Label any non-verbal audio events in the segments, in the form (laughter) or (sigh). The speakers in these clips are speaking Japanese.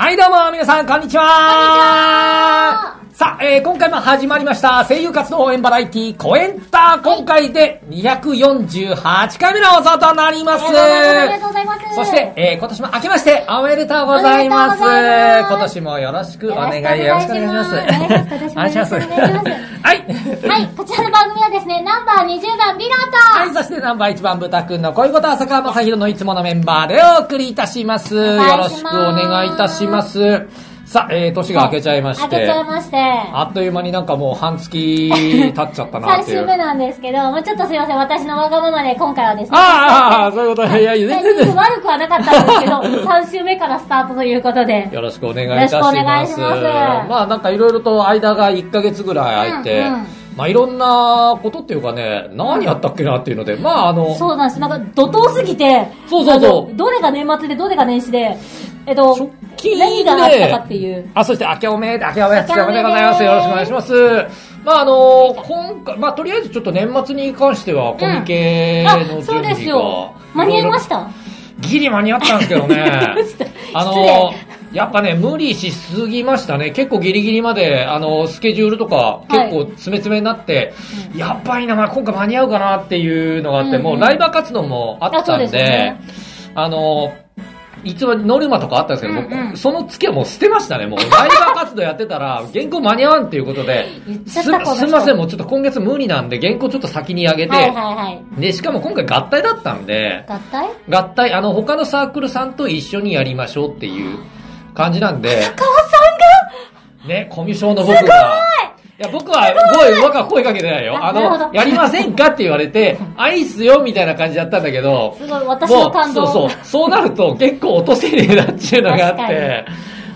はい、どうも、皆さん、こんにちは。さあ、えー、今回も始まりました、声優活動応援バラエティコエンター、今回で248回目の放送となります。ありがとうございます。そして、えー、今年も明けましておめでとうございます。今年もよろしくお願い、よよろろしくお願いしま。す (laughs) すお願いします。はい。はい、こちらの番組はですね、ナンバー20番、ビロはい、そしてナンバー1番、豚くんの恋事浅川正宏のいつものメンバーでお送りいたします。よろしくお願いいたします。さあ、えー、年が明けちゃいまと。して。開けちゃいまして。あっという間になんかもう半月経っちゃったな3っていう。(laughs) 週目なんですけど、もうちょっとすいません、私のわがままで今回はですね。ああ、そういうこと。いや、全然。悪くはなかったんですけど、(laughs) 3週目からスタートということで。よろしくお願いいたします。よろしくお願いしますまあなんかいろいろと間が1ヶ月ぐらい空いて、うんうんまあいろんなことっていうかね、何やったっけなっていうので、まああの、そうなんです。なんか、怒涛すぎて、そうそうそうどれが年末でどれが年始で、えっと直、近で何があったかっていう。あ、そして、明けおめで、明けおめ、明けおめでございます。よろしくお願いします。まあ、あの今回、まあ、とりあえずちょっと年末に関しては、コミケあの準備が、そうですよ。間に合いました？ギリ間に合ったんですけどね。(laughs) あのやっぱね、無理しすぎましたね。結構ギリギリまで、あの、スケジュールとか、結構詰め詰めになって、やばいな、まあ、今回間に合うかなっていうのがあって、うんうん。もうライバー活動もあったんですで、よね。あの、いつもノルマとかあったんですけど、うんうん。その月はもう捨てましたね。もうライバー活動やってたら、(laughs) 原稿間に合わんっていうことですすみません、もうちょっと今月無理なんで、原稿ちょっと先に上げて、はいはいはい。で、しかも今回合体だったんで、合体？合体、あの、他のサークルさんと一緒にやりましょうっていう感じなんで、川さね、コミュ障の僕が、い。や、僕は、声、僕は声かけてないよ。あのやりませんか？って言われて、アイスよ？みたいな感じだったんだけど、んがすごい、私の感動。もうそうそう。そうなると結構落とせねえなっていうのがあって、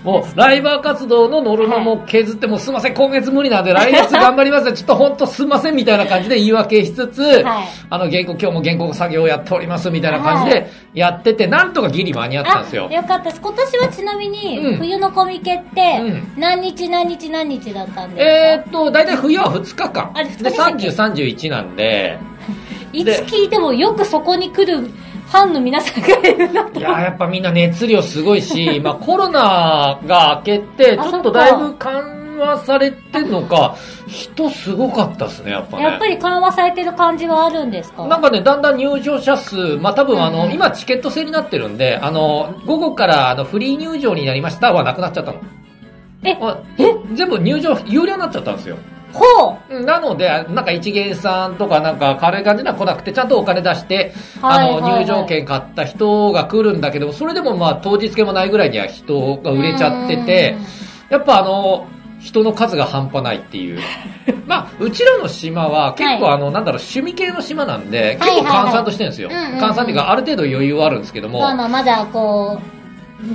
もうライバー活動のノルマも削って、もうすいません、今月無理なんで (laughs) 来月頑張ります。ちょっと本当すいませんみたいな感じで言い訳しつつ、はい。あの原稿、今日も原稿作業をやっておりますみたいな感じでやってて、なんとかギリ間に合ったんですよ。あ、。よかったです。今年はちなみに、うん。冬のコミケってうん、何日何日何日だったんですか、えーっと、大体冬は2日間。で、でしたっけ？30、31なんで、(laughs) いつ聞いてもよくそこに来るファンの皆さんがいるなといやーやっぱみんな熱量すごいし、(laughs) まあコロナが明けて、ちょっとだいぶ緩和されてんのか、人すごかったですね、やっぱね。やっぱり緩和されてる感じはあるんですか？なんかね、だんだん入場者数、まあ多分あの、うんうん今チケット制になってるんで、あの、午後からあのフリー入場になりましたはなくなっちゃったの。えあ全部入場、有料になっちゃったんですよ。ほう。なので、なんか一元さんとかなんか軽い感じには来なくて、ちゃんとお金出して、はいあの、はい。はい入場券買った人が来るんだけど、それでもまあ当日券もないぐらいには人が売れちゃってて、やっぱあの、人の数が半端ないっていう。(laughs) まあ、うちらの島は結構はい。あの、なんだろう、趣味系の島なんで、はい結構閑散としてるんですよ。閑散っていうか、ある程度余裕はあるんですけども、まあまあ、まだこう、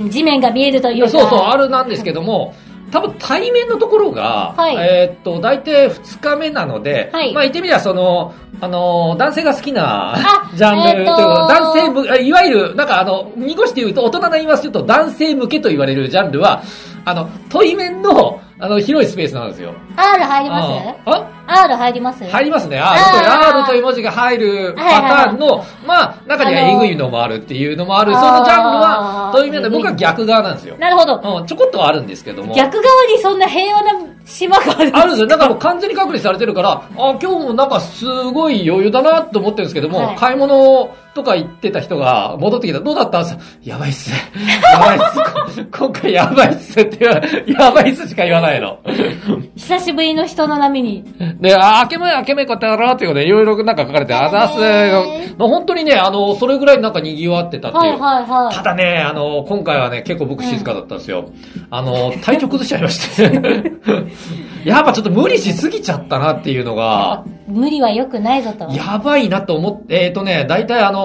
うん地面が見えるというか。そうそう、あるなんですけども、多分対面のところが、はい。えーっと、大体2日目なので、はい。まあ言ってみればその、あの、男性が好きなあジャンルというか、えーっと。男性む、いわゆる、なんかあの、濁して言うと、大人な言いますと、男性向けと言われるジャンルは、あの、対面の、あの、広いスペースなんですよ。R 入ります？あ ?R 入ります？入りますね。あ R と R という文字が入るパターンの、まあ、中にはえぐいのもあるっていうのもある、そのジャンルは、対面で僕は逆側なんですよ。なるほど。うん、ちょこっとはあるんですけども。逆側にそんな平和な島があるんあるんですよ。だからもう完全に隔離されてるから、あ、今日もなんかすごい余裕だなと思ってるんですけども、はい買い物とか行ってた人が戻ってきた。どうだった？やばいっす。やばいっす。こ (laughs) 今回やばいっすって言わ、やばいっすしか言わないの。久しぶりの人の波に。で、あ、明けめ、明けめこってやろうっていうことで、いろいろなんか書かれて、あざっすへ。本当にね、あの、それぐらいなんか賑わってたっていう。はいはいはい。ただね、あの、今回はね、結構僕静かだったんですよ。あの、体調崩しちゃいまして。(laughs) やっぱちょっと無理しすぎちゃったなっていうのが、無理は良くないぞと。やばいなと思って、えっ、とね、大体あの、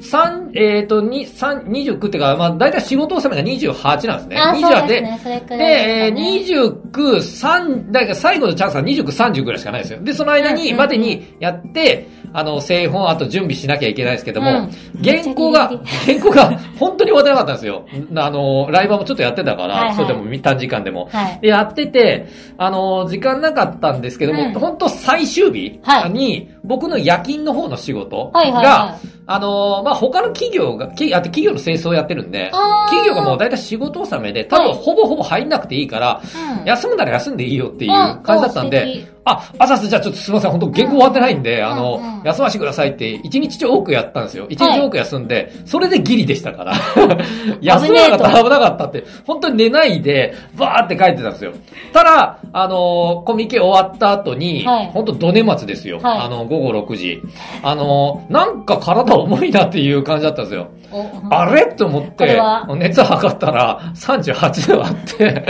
三えっ、と、に、三、29っていうか、まあ、大体仕事納めが28なんですね。あ、28そうですね。それくで、らいですえー、かね。29、3、だから最後のチャンスは29、30ぐらいしかないですよ。で、その間に、までにやって、あの、製本、あと準備しなきゃいけないですけども、うん原稿が原稿が本当に終わってなかったんですよ。あの、ライバーもちょっとやってたから、はいはいそれでも短時間でも。はいで、やってて、あの、時間なかったんですけども、うん本当最終日はいに、僕の夜勤の方の仕事が、はいはいはいあのーまあ、他の企業が、きあと企業の清掃をやってるんで、企業がもう大体仕事納めで、多分はい。ほぼほぼ入んなくていいから、うん。休むなら休んでいいよっていうあ感じだったんで敵、あ、朝すじゃあちょっとすいません、本当原稿終わってないんで、んあの、うんうん休ませてくださいって、一日多くやったんですよ。一日多く休んで、それでギリでしたから。(laughs) 休まなかったら危なかったって、本当に寝ないで、バーって書いてたんですよ。ただ、あの、コミケ終わった後に、はい本当ドネ松ですよ。はいあの、午後6時。あの、なんか体重いなっていう感じだったんですよ。おあれ？と思っては、熱測ったら38度あって。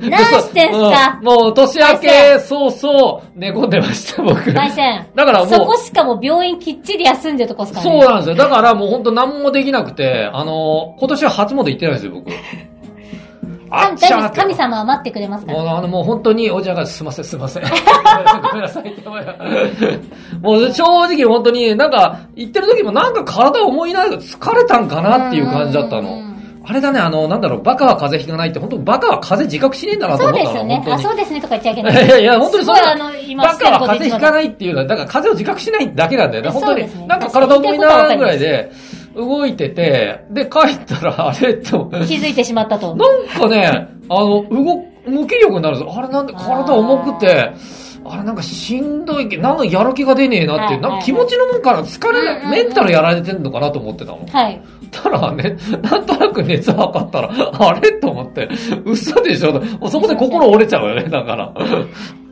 何してんすか？うんもう年明け早々寝込んでました、僕。だからもうそこしかも病院きっちり休んでるとこっすからね。そうなんですよ。だからもう本当何もできなくて、あの、今年は初詣行ってないんですよ、僕。(laughs) 神っ神様は待ってくれますからね。もうあの、もう本当にお茶がすいません、すいません。(laughs) (laughs) ごめんなさいもう正直本当になんか、行ってる時もなんか体重いな、疲れたんかなっていう感じだったの。あれだね、あの、なんだろう、バカは風邪ひかないって、本当バカは風邪自覚しねえんだなとそう思ったの。ですよね。あ、そうですねとか言っちゃいけいない。やいやいや、本当にそうすごいあの、今バカは風邪ひかい。ないっていうのは、だから風邪を自覚しないだけなんだよね。本当に。なんか体重いなぐらいで動いてて、で、帰ったら、あれと、気づいてしまったと。なんかね、あの、動、無気力になるんですよ。あれなんで体重くて、あれなんかしんどいけ、なんかやる気が出ねえなって、はいなんか気持ちのもんから疲れなメンタルやられてんのかなと思ってたの。はい。たらね、なんとなく熱測ったら、あれ？と思って、嘘でしょ？もうそこで心折れちゃうよね、だから。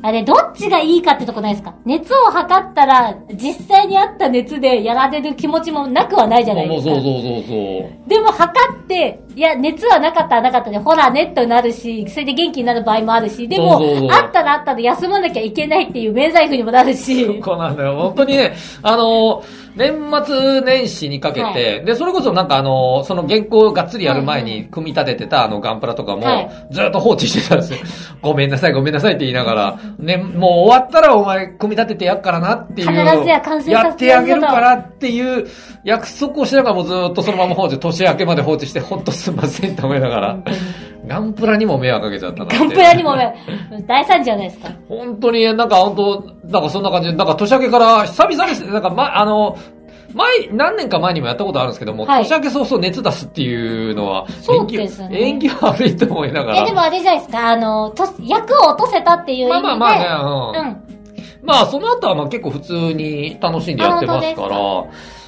あれ、どっちがいいかってとこないですか？熱を測ったら、実際にあった熱でやられる気持ちもなくはないじゃないもですか。うそうそうそうそう。でも測って、いや、熱はなかったらなかったで、ほらねとなるし、それで元気になる場合もあるし、でも、あったらあったで休まなきゃいけないっていう免罪符にもなるし、そうなんだよ。本当にね、あの、年末年始にかけて、はで、それこそなんかあの、その原稿をがっつりやる前に組み立ててたあのガンプラとかもはい、ずっと放置してたんですよ。(laughs) ごめんなさい、ごめんなさいって言いながら、ね、もう終わったらお前組み立ててやっからなっていう。必ずや完成やってあげるからっていう約束をしながらもうずっとそのまま放置、年明けまで放置して、ほんとすんませんと思いながら、ガンプラにも迷惑かけちゃったな。ガンプラにもね、大惨事じゃないですか。(laughs) 本当に、なんか本当、なんかそんな感じで、なんか年明けから久々ですね、なんかま、あの、前、何年か前にもやったことあるんですけども、はい年明け早々熱出すっていうのは、そうですね縁起悪いと思いながら。え、でもあれじゃないですか、あの、と、役を落とせたっていう意味で。まあまあまあね、うん。うん。まあその後はまあ結構普通に楽しんでやってますかあら、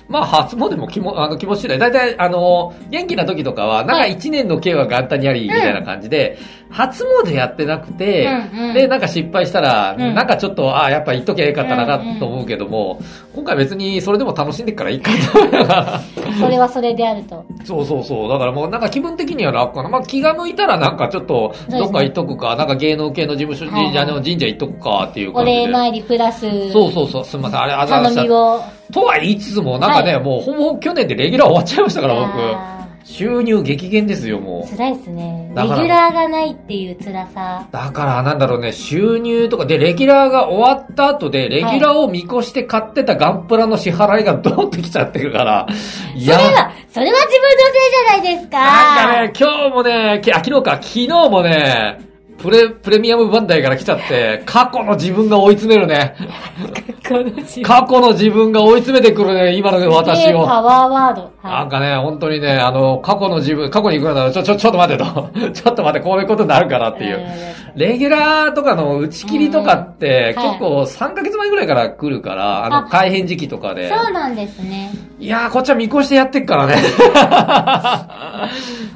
まあ初詣も気も、あの気持ち次第。だいたいあの、元気な時とかは、なんかはい一年の計は元旦にあり、みたいな感じで、初詣やってなくて、うんうんで、なんか失敗したら、うんなんかちょっと、ああ、やっぱ言っときゃよかったなうんうんと思うけども、今回別にそれでも楽しんでっからいいかと思いながら。(laughs) それはそれであると。そうそうそう。だからもうなんか気分的には楽かな。まあ気が向いたらなんかちょっと、どっか行っとくか、なんか芸能系の事務所、はい神社の神社行っとくかっていうお感じで。礼参りプラス、そうそうそう。すみません。あれ、あざしちゃっみを。とは言いつつも、なんかね、はいもうほぼ去年でレギュラー終わっちゃいましたから、僕。あ収入激減ですよ、もう。ー辛いですね。レギュラーがないっていう辛さ。だから、なんだろうね、収入とか、で、レギュラーが終わった後で、レギュラーを見越して買ってたガンプラの支払いがドーンってきちゃってるから、いそれは、それは自分のせいじゃないですか。なんかね、今日もね、きあ、昨日か、昨日もね、プレ、プレミアムバンダイから来ちゃって、過去の自分が追い詰めるね。この自分過去の自分が追い詰めてくるね、今の私を。パワーワード。はなんかね、本当にね、あの、過去の自分、過去に行くんだら、ちょ、ちょ、ちょっと待てと。(laughs) ちょっと待って、こういうことになるからっていう。レギュラーとかの打ち切りとかって、うん結構3ヶ月前ぐらいから来るから、あの、あ改変時期とかで。そうなんですね。いやー、こっちは見越してやってっからね。(laughs)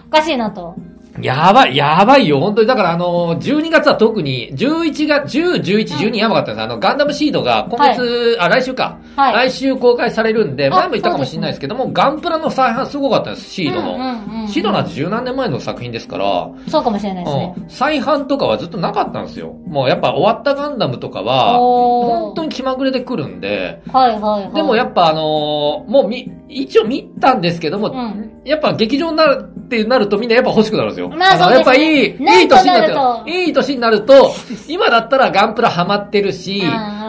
おかしいなと。やばい、やばいよ、本当に。だからあの、12月は特に、11月、10、11、12やばかったんです。あの、ガンダムシードが今月、あ、来週か。はい来週公開されるんで、あ前も言ったかもしれないですけども、ガンプラの再販すごかったんです、シードの。うんうんうんシードなんて十何年前の作品ですから、そうかもしれないですね。うん、再販とかはずっとなかったんですよ。もうやっぱ終わったガンダムとかは、本当に気まぐれで来るんで、はいはいはい。でもやっぱあのーもうみ、一応見たんですけども、うん。やっぱ劇場になるってなるとみんなやっぱ欲しくなるんですよ。まあのそうね。やっぱいい、ないといい年にななると。っていい年になると、(laughs) 今だったらガンプラハマってるし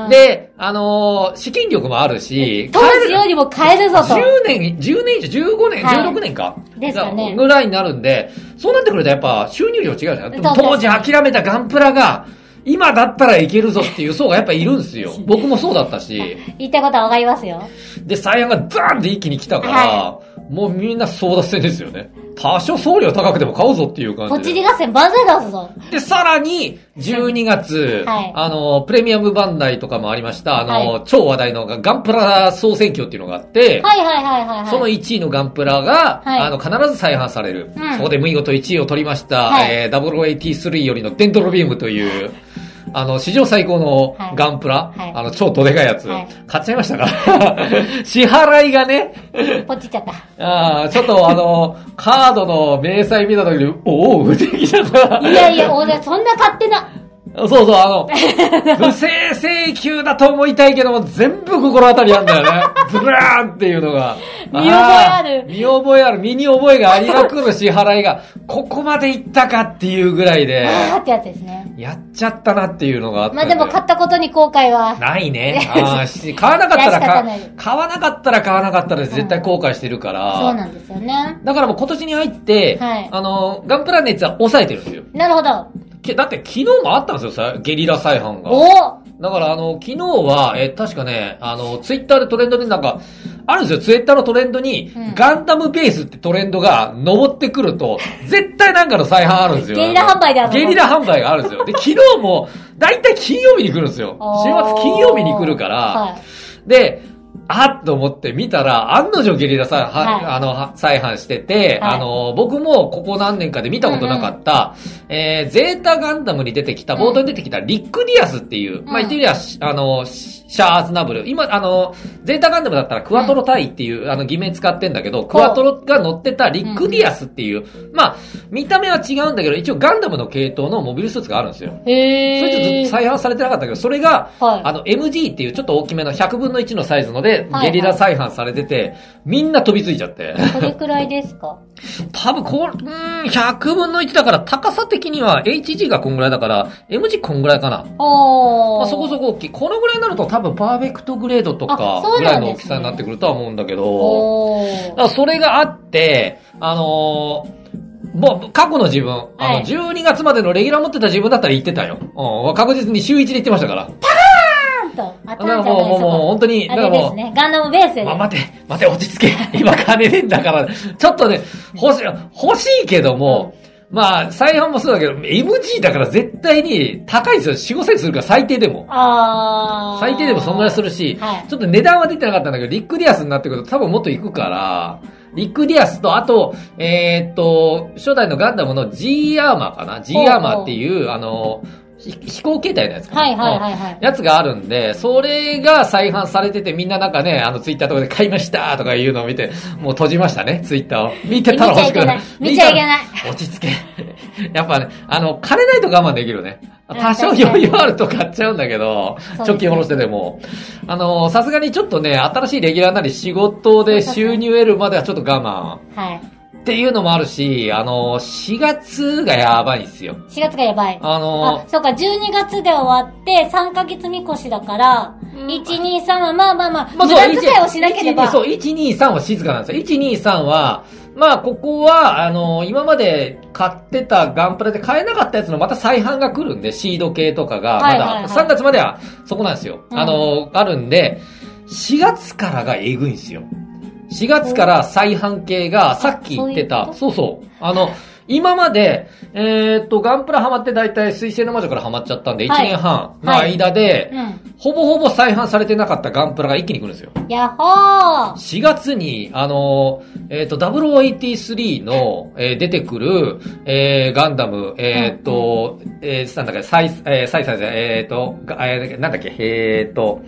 で、あのー資金力もあるし、当時よりも変えるぞと。10年、10年以上、15年、はい。16年か。ですかね。ぐらいになるんで、そうなってくるとやっぱ収入量違うじゃん。当時諦めたガンプラが、今だったらいけるぞっていう層がやっぱいるんですよ。(laughs) 僕もそうだったし。言いたいことはわかりますよ。で、再販がザーンって一気に来たから、はもうみんな争奪戦ですよね。多少送料高くても買うぞっていう感ポじで。チリ合戦万歳だぞ。で、さらに、12月、はいあの、プレミアムバンダイとかもありました、あの、は超話題のガンプラ総選挙っていうのがあって、はいはいはいはいはい。その1位のガンプラが、はいあの、必ず再販される。うんそこで見事1位を取りました、はいえー、0083よりのデンドロビームという、あの、史上最高のはいガンプラ、はいあの、超どでかいやつ、はい買っちゃいましたか？ら。(laughs) 支払いがね、ポチっちゃった。あーちょっとあの、カードの明細見た時に、おお、無敵じゃった。いやいや、俺、そんな勝手な。そうそう、あの、(laughs) 不正請求だと思いたいけども、全部心当たりあんだよね。(laughs) ブラーンっていうのが。見覚えあるー見覚えある。身に覚えがありまくる支払いが、ここまでいったかっていうぐらいで、あーってやつですね。やっちゃったなっていうのがあったんまあでも買ったことに後悔は。ないね。(laughs) あーし買わなかったら買わなかったら買わなかったら絶対後悔してるから。そうなんですよね。だからもう今年に入って、はいあの、ガンプラ熱は抑えてるんですよ。なるほど。けだって昨日もあったんですよ、さゲリラ再販が。おおだからあの、昨日は、えー確かね、あの、ツイッターでトレンドになんか、あるんですよ、ツイッターのトレンドに、うんガンダムベースってトレンドが登ってくると、絶対なんかの再販あるんですよ。ゲリラ販売であるのゲリラ販売があるんですよ。で、昨日も、だいたい金曜日に来るんですよ。週末金曜日に来るから、はい。で、あっと思って見たら、案の定ゲリラさ、は、はい。あの、は再販してて、はい。あの、僕もここ何年かで見たことなかった、えー、ゼータガンダムに出てきた、冒頭に出てきたリックディアスっていう、まあ、言ってみれば、しあの、シ、シャア・アズナブル。今、あの、ゼータガンダムだったらクワトロ大尉っていう、あの、偽名使ってんだけど、クワトロが乗ってたリックディアスっていう、まあ、見た目は違うんだけど、一応ガンダムの系統のモビルスーツがあるんですよ。へそれちょっとー。再販されてなかったけど、それが、はい。あの、MG っていうちょっと大きめの100分の1のサイズので、はいゲリラ再販されてて、みんな飛びついちゃって。これくらいですか？(laughs) 多分こう、ん、100分の1だから高さ的には HG がこんぐらいだから、MG こんぐらいかな。おー。まあ、そこそこ大きい。このぐらいになると多分パーフェクトグレードとかぐらいの大きさになってくるとは思うんだけど、おー。だからそれがあって、あのーもう、過去の自分、あの、はい12月までのレギュラー持ってた自分だったら言ってたよ。うん、確実に週1で言ってましたから。と当たんじゃないもう、もう、もう、本当に、だあからもう、れですね。ガンダムベースで。まあ、待て、待て、落ち着け。(laughs) 今金ねえんだから、ちょっとね、欲しい、欲しいけども、まあ、再販もそうだけど、MG だから絶対に高いですよ。4、5千するから最低でも。あー。最低でもそんぐらいするし、はいちょっと値段は出てなかったんだけど、リックディアスになってくると多分もっといくから、リックディアスと、あと、えーっと、初代のガンダムの G アーマーかな ?G アーマーっていう、あの、ひ飛行形態のやつかなはいはいはいはいうんやつがあるんで、それが再販されててみんななんかね、あのツイッターとかで買いましたとかいうのを見て、もう閉じましたね、ツイッターを。見てたら欲しくない。見ちゃいけない落ち着け。(laughs) やっぱね、あの、金ないと我慢できるね。うん多少余裕あると買っちゃうんだけど、貯金下ろしてでも。あの、さすがにちょっとね、新しいレギュラーなり仕事で収入得るまではちょっと我慢。はい。っていうのもあるし、あの、4月がやばいんですよ。4月がやばい。あのあ、そうか、12月で終わって、3ヶ月見越しだから、1、2、3はまあまあまあ、無まあそう駄遣いをしなければ。1そう、1、2、3は静かなんですよ。1、2、3は、まあ、ここは、あの、今まで買ってたガンプラで買えなかったやつのまた再販が来るんで、シード系とかが、まだ、はいはいはい3月まではそこなんですよ。うんあの、あるんで、4月からがえぐいんですよ。4月から再販系が、さっき言ってた、そそうそう。あの、今まで、えーっと、ガンプラハマって大体水星の魔女からハマっちゃったんで、1はい年半の間で、うん。ほぼほぼ再販されてなかったガンプラが一気に来るんですよ。やっほー4月に、あの、えっ、と、0083の、えー出てくる、えーガンダム、えっ、と、えーなんだっけ、サイ、えーサイサイえっ、と、がえーなんだっけ、えっ、と、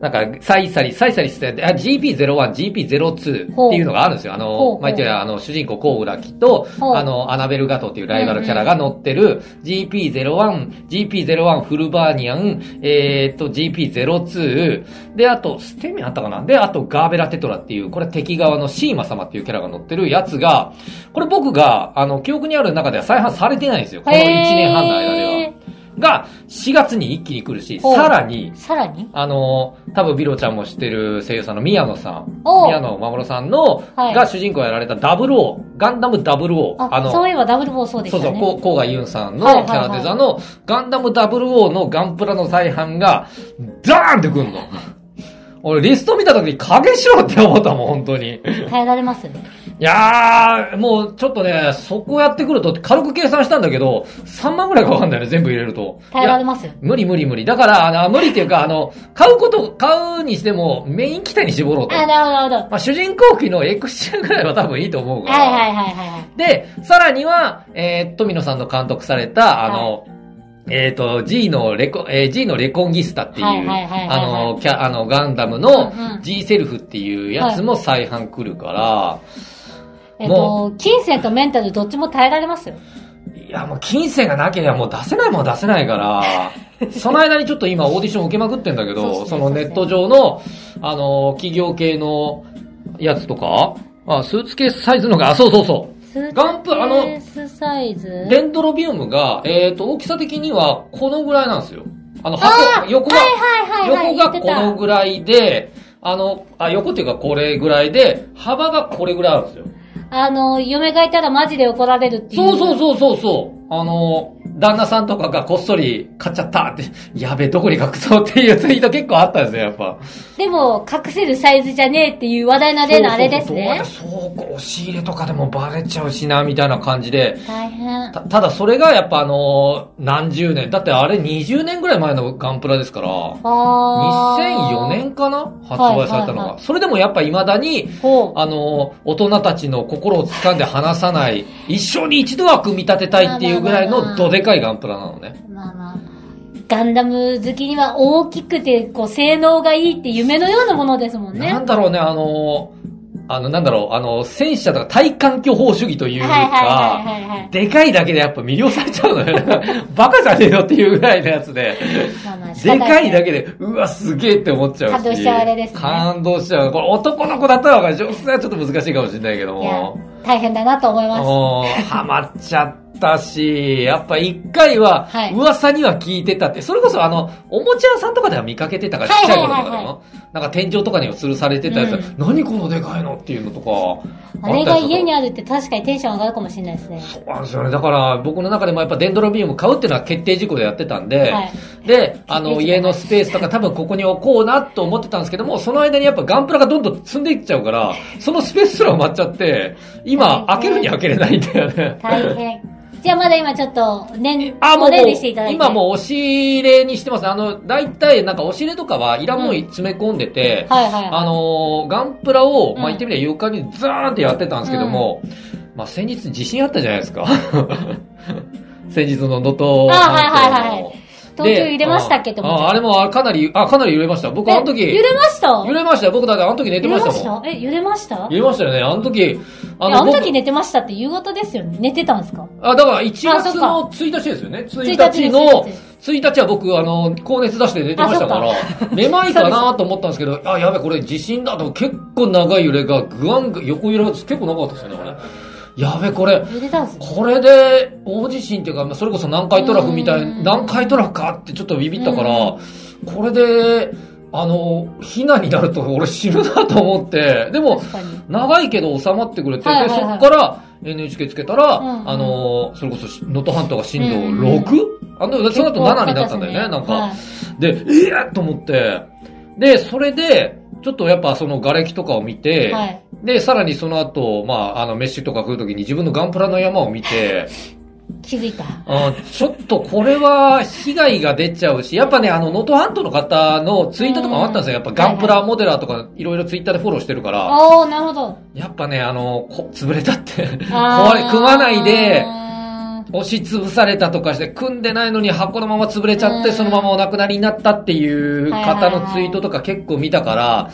なんか、サイサリ、サイサリって、あ GP01、GP02 っていうのがあるんですよ。あの、まあ、言ってみればあの、主人公コウラキと、あの、アナベルガトっていうライバルキャラが乗ってる GP01、GP01 フルバーニアン、えっ、と、GP02、で、あと、ステミあったかな？で、あと、ガーベラテトラっていう、これ敵側のシーマ様っていうキャラが乗ってるやつが、これ僕が、あの、記憶にある中では再販されてないんですよ。この1年半の間では。が4月に一気に来るし、ほうさらに、さらに？あの、多分ビロちゃんも知ってる声優さんの宮野さん。おう宮野真守さんの、はいが主人公をやられた00、ガンダム00。あ、そういえばダブルボーそうでしそうそう、たね。こう、甲賀ユンさんのキはいはいはいャラデザのガンダム00のガンプラの再販が、ダーンってくんの。俺、リスト見た時に影しろって思ったもん、本当に。耐えられますいやー、もうちょっとね、そこやってくると軽く計算したんだけど、3万ぐらいかかるんだよね、全部入れると。耐えられます無理無理無理。だから、あの、無理っていうか、あの、買うこと、買うにしてもメイン機体に絞ろうと。あ、なるほど。まあ、主人公機のエクシアぐらいは多分いいと思うから。はいはいはいはいはい。で、さらには、えー、富野さんの監督された、あの、えっ、と、G のレコ、えー G のレコンギスタっていう、はいはいはいはいはいあの、キャ、あの、ガンダムのうんうん G セルフっていうやつも再販来るから、えっと、金銭とメンタルどっちも耐えられますよ。いや、もう金銭がなければもう出せないもんは出せないから、(laughs) その間にちょっと今オーディション受けまくってんだけど、そそのネット上の、あの、企業系のやつとか、あ、スーツケースサイズのが、あ、そうそうそう。ガンプあのデンドロビウムが、えっ、と、大きさ的にはこのぐらいなんですよ。あの、あ箱、ー横が、はいはいはいはい。横がこのぐらいで、あの、あ、横っていうかこれぐらいで、幅がこれぐらいあるんですよ。あの、嫁がいたらマジで怒られるっていう。そうそうそうそうそう。あの、旦那さんとかがこっそり買っちゃったって、やべえ、どこに隠そうっていうツイート結構あったんですよ、やっぱ。でも、隠せるサイズじゃねえっていう話題な例のあれですね。そうそう押し入れとかでもバレちゃうしな、みたいな感じで。大変。たただそれがやっぱあの何十年。だってあれ20年ぐらい前のガンプラですから、あ2004年かな発売されたのが、はいはいはそれでもやっぱ未だに。あの、大人たちの心を掴んで離さない、一生に一度は組み立てたいっていうぐらいのどでかいガンプラなのね。まあまあ。ガンダム好きには大きくて、こう、性能がいいって夢のようなものですもんね。なんだろうね、あの、あの、なんだろう、あの、戦車とか対環境法主義というか。でかいだけでやっぱ魅了されちゃうのよね。(laughs) バカじゃねえよっていうぐらいのやつで。まあまあ仕でかいだけで、うわ、すげえって思っちゃうし。感動しちゃうあれですね感動しちゃう。これ男の子だったらわかる。女性はちょっと難しいかもしれないけども。、大変だなと思います。ハマっちゃったし、やっぱ一回ははい、噂には聞いてたって、それこそあの、おもちゃ屋さんとかでは見かけてたから、ちっちゃい頃とかではいはいはいも。なんか天井とかには吊るされてたやつ、うん何このでかいのっていうのとか。あれが家にああるって確かにテンション上がるかもしれないですね。そうなんですよね。だから、僕の中でもやっぱデンドロビウム買うっていうのは決定事項でやってたんで、はいで、(laughs) あの、家のスペースとか多分ここに置こうなと思ってたんですけども、その間にやっぱガンプラがどんどん積んでいっちゃうから、そのスペースすら埋まっちゃって、今、開けるに開けれないんだよね。大変。じゃあまだ今ちょっと、年、あ、もう。今もう押し入れにしてます。あの、大体、なんか押し入れとかはいらんもん詰め込んでて、はいはいはい。あのーガンプラを、まあ、うん言ってみれば床にザーンってやってたんですけども、まあ、先日地震あったじゃないですか。(laughs) 先日の能登あはいはいはい東京揺れましたっけって思っちゃうああれもあかなり、あ、かなり揺れました。僕あの時、え揺れました？揺れましたよ。僕だってあの時寝てま揺れましたもん。した？え、揺れました？揺れましたよね。あの時、ああのあの僕時寝てましたって夕方ですよね？寝てたんですか？あ、だから1あそっか月の1日ですよね。1 1日ので、1日は僕、あの、高熱出して寝てましたからあ、めまいかなと思ったんですけど、あ、やべ、これ地震だと結構長い揺れが、ぐわんぐ、横揺れが結構長かったですよね、これ。やべ、これ。これで、大地震っていうか、まあそれこそ南海トラフみたい、うん南海トラフかってちょっとビビったからうん、これで、あの、避難になると俺死ぬなと思って、でも。長いけど収まってくれて、で、そこから NHK つけたら、あのーそれこそし、能登半島が震度うん 6? あの、その後7になったんだよね、なんか。で、ええと思って、で、それで、ちょっとやっぱその瓦礫とかを見て、はい。はい。で、さらにその後、まあ、あの、飯とか食うときに自分のガンプラの山を見て、気づいた。あちょっとこれは被害が出ちゃうし、やっぱね、あの、能登半島の方のツイートとかもあったんですよ。やっぱガンプラモデラーとかいろいろツイッターでフォローしてるから、ああ、なるほど。やっぱね、あの、こ潰れたって。壊れ、組まないで、あ押し潰されたとかして、組んでないのに箱のまま潰れちゃって、うんそのままお亡くなりになったっていう方のツイートとか結構見たから、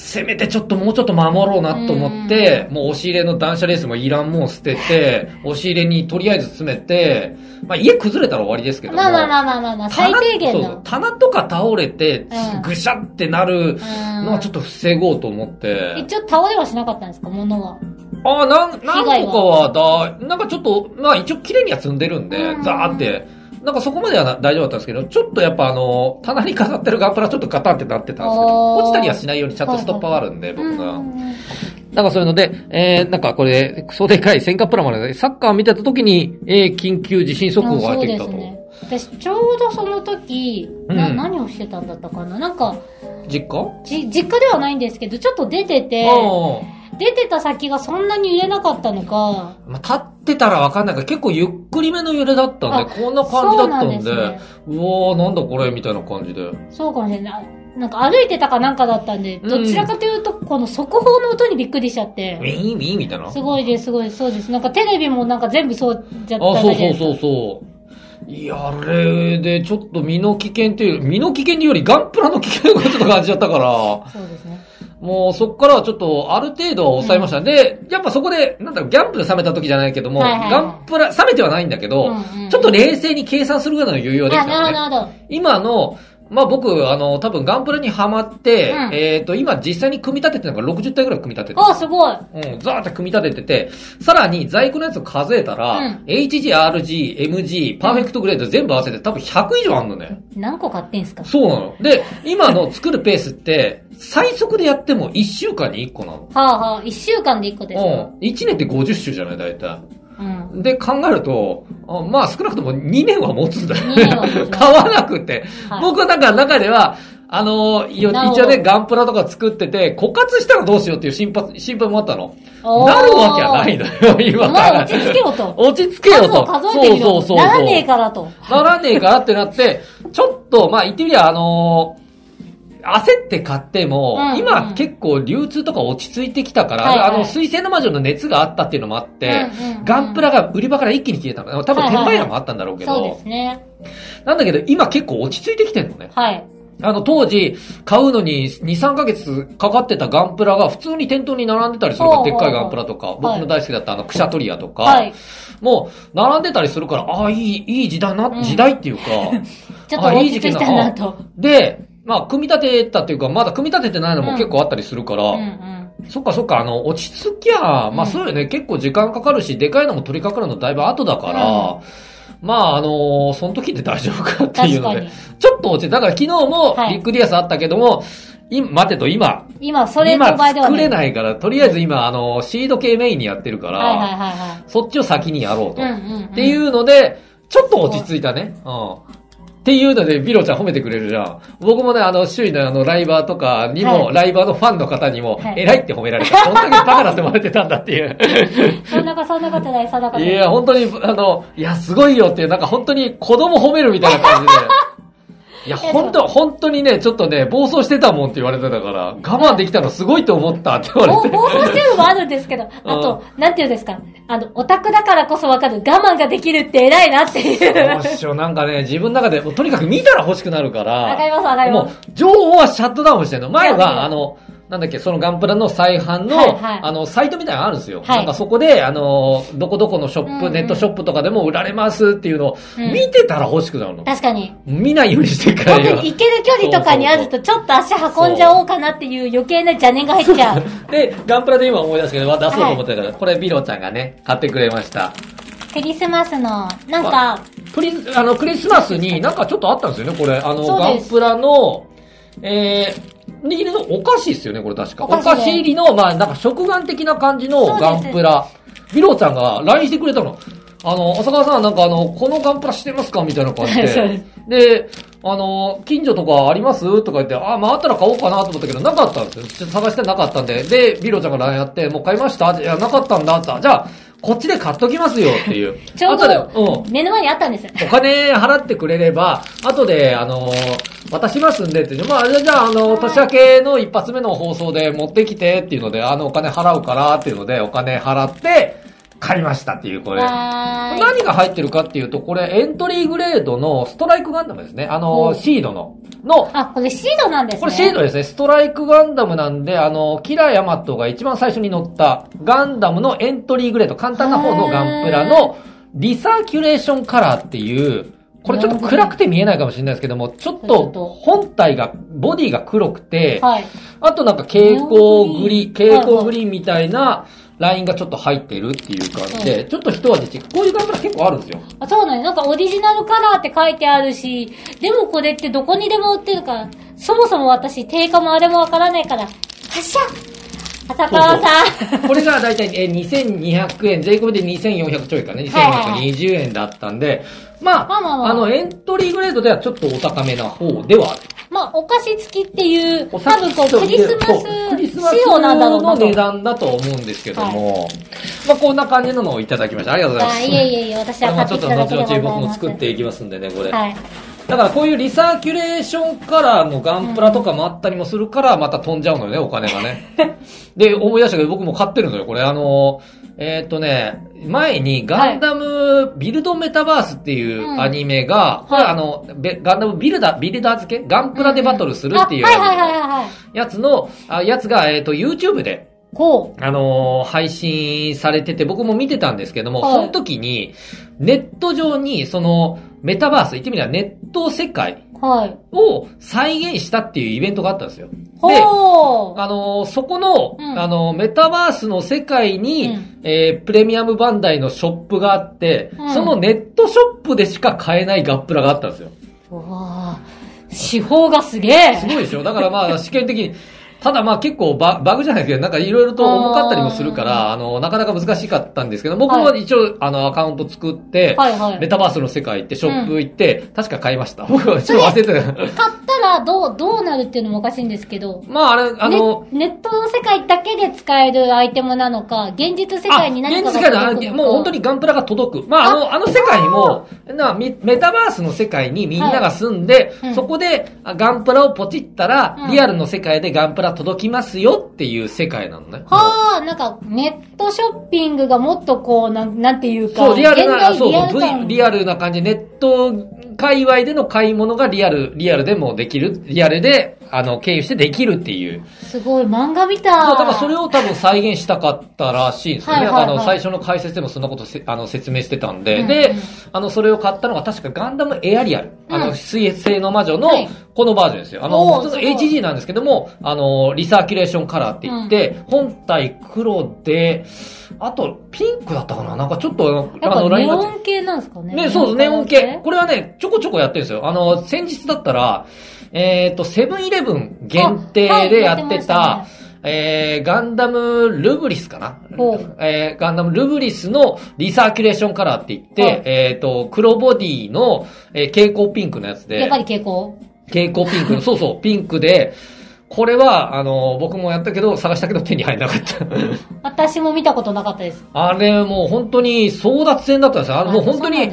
せめてちょっともうちょっと守ろうなと思って、もう押し入れの断捨レースもいらんもん捨てて、押し入れにとりあえず詰めて、まあ家崩れたら終わりですけども。まあまあまあまあまあまあ、最棚低限の。棚とか倒れてうん、ぐしゃってなるうんのはちょっと防ごうと思って。一応倒れはしなかったんですか物は。ああ、なん、なんとかはだ、なんかちょっと、まあ一応綺麗には積んでるんで、うんザーって。なんかそこまではな大丈夫だったんですけど、ちょっとやっぱあの、棚に飾ってるガンプラちょっとガタンってなってたんですけど、落ちたりはしないようにちゃんとストッパーはあるんで、僕が。うんなんかそういうので、えー、なんかこれ、クソでかい戦艦プラモで、サッカー見てた時に、えー、緊急地震速報が入ってきたと。ね。私、ちょうどその時、なうん。何をしてたんだったかな？なんか、実家？じ、実家ではないんですけど、ちょっと出てて、あ出てた先がそんなに揺れなかったのか、あ。まあ、立ってたらわかんないから、結構ゆっくりめの揺れだったんあで、こんな感じだったんで、そうなんですうおー、なんだこれ、みたいな感じで。そうかもしれない。なんか歩いてたかなんかだったんで、うんどちらかというと、この速報の音にびっくりしちゃってウ、ィーン、ウィーンみたいな。すごいです、すごいそうです。なんかテレビもなんか全部そうじゃったあ、そうそうそうそう。いや、あれで、ちょっと身の危険っていう、身の危険によりガンプラの危険をちょっと感じちゃったから、そうですね。もうそっからはちょっとある程度は抑えました。で、やっぱそこで、なんだろう、ギャンプで冷めた時じゃないけども、はいはいはいガンプラ、冷めてはないんだけど、うんうんちょっと冷静に計算するぐらいの余裕はできあ、たのね。今の、まあ僕、あの、多分ガンプラにはまって、うんえっ、と、今実際に組み立ててるのが60体ぐらい組み立ててる。あ、すごい。うん、ザーって組み立ててて、さらに在庫のやつを数えたら、うん HG、RG、MG、パーフェクトグレード全部合わせて多分100以上あんのね。何個買ってんすか？そうなの。で、今の作るペースって、最速でやっても1週間に1個なの。はあはあ、一週間で一個ですか？うん。1年って50種じゃない、大体。うん。で、考えると、あまあ少なくとも2年は持つんだよ買わなくて。はい僕はなんか中では、あの一応ね、ガンプラとか作ってて、枯渇したらどうしようっていう心配、心配もあったの。なるわけはないのよ、今おから。前落ち着けよと。落ち着けよと。数を数えてみろ。そうそうそうそう。ならねえからと。ならねえからってなって、ちょっと、まあ言ってみりゃ、あのー焦って買っても、うんうん今結構流通とか落ち着いてきたから、はいはいあの、水星の魔女の熱があったっていうのもあって、うんうんうんガンプラが売り場から一気に消えたの。多分転売屋もあったんだろうけど、そうですね。なんだけど今結構落ち着いてきてんのね。はい。あの、当時、買うのに2、3ヶ月かかってたガンプラが普通に店頭に並んでたりするから、でっかいガンプラとか、僕の大好きだったあの、クシャトリアとか、はい。もう、並んでたりするから、ああ、いい、いい時代な、うん時代っていうか、(laughs) ちょっと落ち着いたなと。で、まあ、組み立てたっていうか、まだ組み立ててないのも結構あったりするから、うんうん。そっかそっか、あの、落ち着きゃ、うんまあそうよね、結構時間かかるし、でかいのも取り掛かるのだいぶ後だから、まああのその時で大丈夫かっていうので。ちょっと落ちて、だから昨日もはいビッグディアスあったけども、今、待てと今、今、それ今と倍では作れい。ないから、とりあえず今、あの、シード系メインにやってるから、はいはいはいはそっちを先にやろうと。い。うんうんうん。っていうので、ちょっと落ち着いたね。うん。っていうので、ビロちゃん褒めてくれるじゃん。僕もね、あの、周囲のあの、ライバーとかにも、はいライバーのファンの方にも、はい偉いって褒められた。こんだけバカだって思われてたんだっていう。そんなこと、そんなことない、そんなことない。いや、本当に、あの、いや、すごいよっていう、なんか本当に子供褒めるみたいな感じで。いや、本当、本当にね、ちょっとね、暴走してたもんって言われてたから、我慢できたのすごいと思ったって言われて。暴暴走してるのもあるんですけど、あと、なんていうんですか、あの、オタクだからこそわかる我慢ができるって偉いなっていう。どうしよう、なんかね、自分の中で、とにかく見たら欲しくなるから。わかりますわかりますもう、情報はシャットダウンしてんの。前は、あの、なんだっけ、そのガンプラの再販の、はいはいあの、サイトみたいなのあるんですよ。はいなんかそこで、あの、どこどこのショップ、うんうんネットショップとかでも売られますっていうのを、うん見てたら欲しくなるの。確かに。見ないようにしてから特に行ける距離とかにあると、ちょっと足運んじゃおうかなっていう余計な邪念が入っちゃう。(laughs) で、ガンプラで今思い出したけど、出そうと思ってたから、これビロちゃんがね、買ってくれました。クリスマスの、なんか、クリあの、クリスマスになんかちょっとあったんですよね、これ。あの、ガンプラの、えー、握りのお菓子ですよね、これ確か。おお菓子入りの、まあなんか食玩的な感じのガンプラ。ビロちゃんが LINE してくれたの。あの、浅川さんなんかあの、このガンプラしてますかみたいな感じで (laughs) で。で、あの、近所とかあります？とか言って、あ、まああったら買おうかなと思ったけど、なかったんですよ。探してなかったんで。で、ビロちゃんが LINE やって、もう買いました？いや、なかったんだって。じゃあ、こっちで買っときますよ (laughs) っていう。ちょう。ど目の前にあったんですよ。お金払ってくれれば、後で、あのー渡しますんでって、まあ、じゃあ、あの、年明けの一発目の放送で持ってきてっていうので、あの、お金払うからっていうので、お金払って、買いましたっていう、これ。はーい。何が入ってるかっていうと、これ、エントリーグレードのストライクガンダムですね。あうの、んシードの。の、あ、これシードなんですね。これシードですね。ストライクガンダムなんで、あの、キラヤマトが一番最初に乗ったガンダムのエントリーグレード、簡単な方のガンプラのリサーキュレーションカラーっていう、これちょっと暗くて見えないかもしれないですけども、ちょっと本体が、ボディが黒くて、はい。あとなんか蛍光グリ、蛍光グリーンみたいな、ラインがちょっと入ってるっていう感じで、ちょっと一味違う。こういうガンプラ結構あるんですよ。あそうなんです。なんかオリジナルカラーって書いてあるし、でもこれってどこにでも売ってるから、そもそも私定価もあれもわからないから、発射浅川さん。これがだいたいえー2200円、税込みで2400ちょいかね、2420円だったんで、まあ、まあまあまああの、エントリーグレードではちょっとお高めな方ではある。まあ、お菓子付きっていう、多分こう、クリスマス仕様なんだろうなと。の値段だと思うんですけども、まあこんな感じののをいただきました。ありがとうございます。あいえいえいえ、私はまあ買っちょっといただけでございます。後々僕も作っていきますんでね、これ。はい。だからこういうリサーキュレーションカラーのガンプラとかもあったりもするから、また飛んじゃうのよね、お金がね。(laughs) で、思い出したけど僕も買ってるのよ、これ。あの、えーっとね、前にガンダムビルドメタバースっていうアニメが、あの、べガンダムビルダー、ビルダー付け？ガンプラでバトルするっていう。やつの、あやつが、えーっと、YouTube で、こあのー配信されてて、僕も見てたんですけども、はいその時に、ネット上に、その、メタバース、言ってみればネット世界。を再現したっていうイベントがあったんですよ。で。あのーそこの、うんあのーメタバースの世界に、うんえープレミアムバンダイのショップがあって、うんそのネットショップでしか買えないガップラがあったんですよ。うわー手法がすげえ。すごいでしょ？だからまあ、試験的に、ただまあ結構ババグじゃないですけど、なんかいろいろと重かったりもするから、あの、なかなか難しかったんですけど、僕は一応、あの、アカウント作って、はいはい。メタバースの世界行って、ショップ行って、確か買いました。僕はちょっと忘れてた。買ったらどう、どうなるっていうのもおかしいんですけど、まああれ、あの、ネネットの世界だけで使えるアイテムなのか、現実世界に何かが現実世界のあ届くのか。もう本当にガンプラが届く。まあ、あの、あの世界も、なみメタバースの世界にみんなが住んで、はい。うん。そこであガンプラをポチったら、うん。リアルの世界でガンプラ届きますよっていう世界なのね。はあ、なんか、ネットショッピングがもっとこう、なん、なんていうか、そう、リアルな、そうリアルな感じ、ネット界隈での買い物がリアル、リアルでもできる、リアルで、あの、経由してできるっていう。すごい、漫画みたい。だからそれを多分再現したかったらしいんですよね。はいはいはいあの、最初の解説でもそんなことせあの説明してたんで。うんでうん、あの、それを買ったのが確かガンダムエアリアル。あの、うん水星の魔女のはい、このバージョンですよ。あおの、普通の HG なんですけども、あの、リサーキュレーションカラーって言って、本体黒で、あと、ピンクだったかな？なんかちょっと、やっぱネラインがオン系なんですかね？ね、そうです、ネオン系。これはね、ちょこちょこやってるんですよ。あの、先日だったら、えっ、と、セブンイレブン限定でやってた、しえー、ガンダムルブリスかな？えー、ガンダムルブリスのリサーキュレーションカラーって言って、はいえっ、と、黒ボディの、えー、蛍光ピンクのやつで、やっぱり蛍光。蛍光ピンクの、そうそう、ピンクで、これは、あの、僕もやったけど、探したけど手に入らなかった。(laughs) 私も見たことなかったです。あれ、もう本当に争奪戦だったんですよ。あの、もう本当に。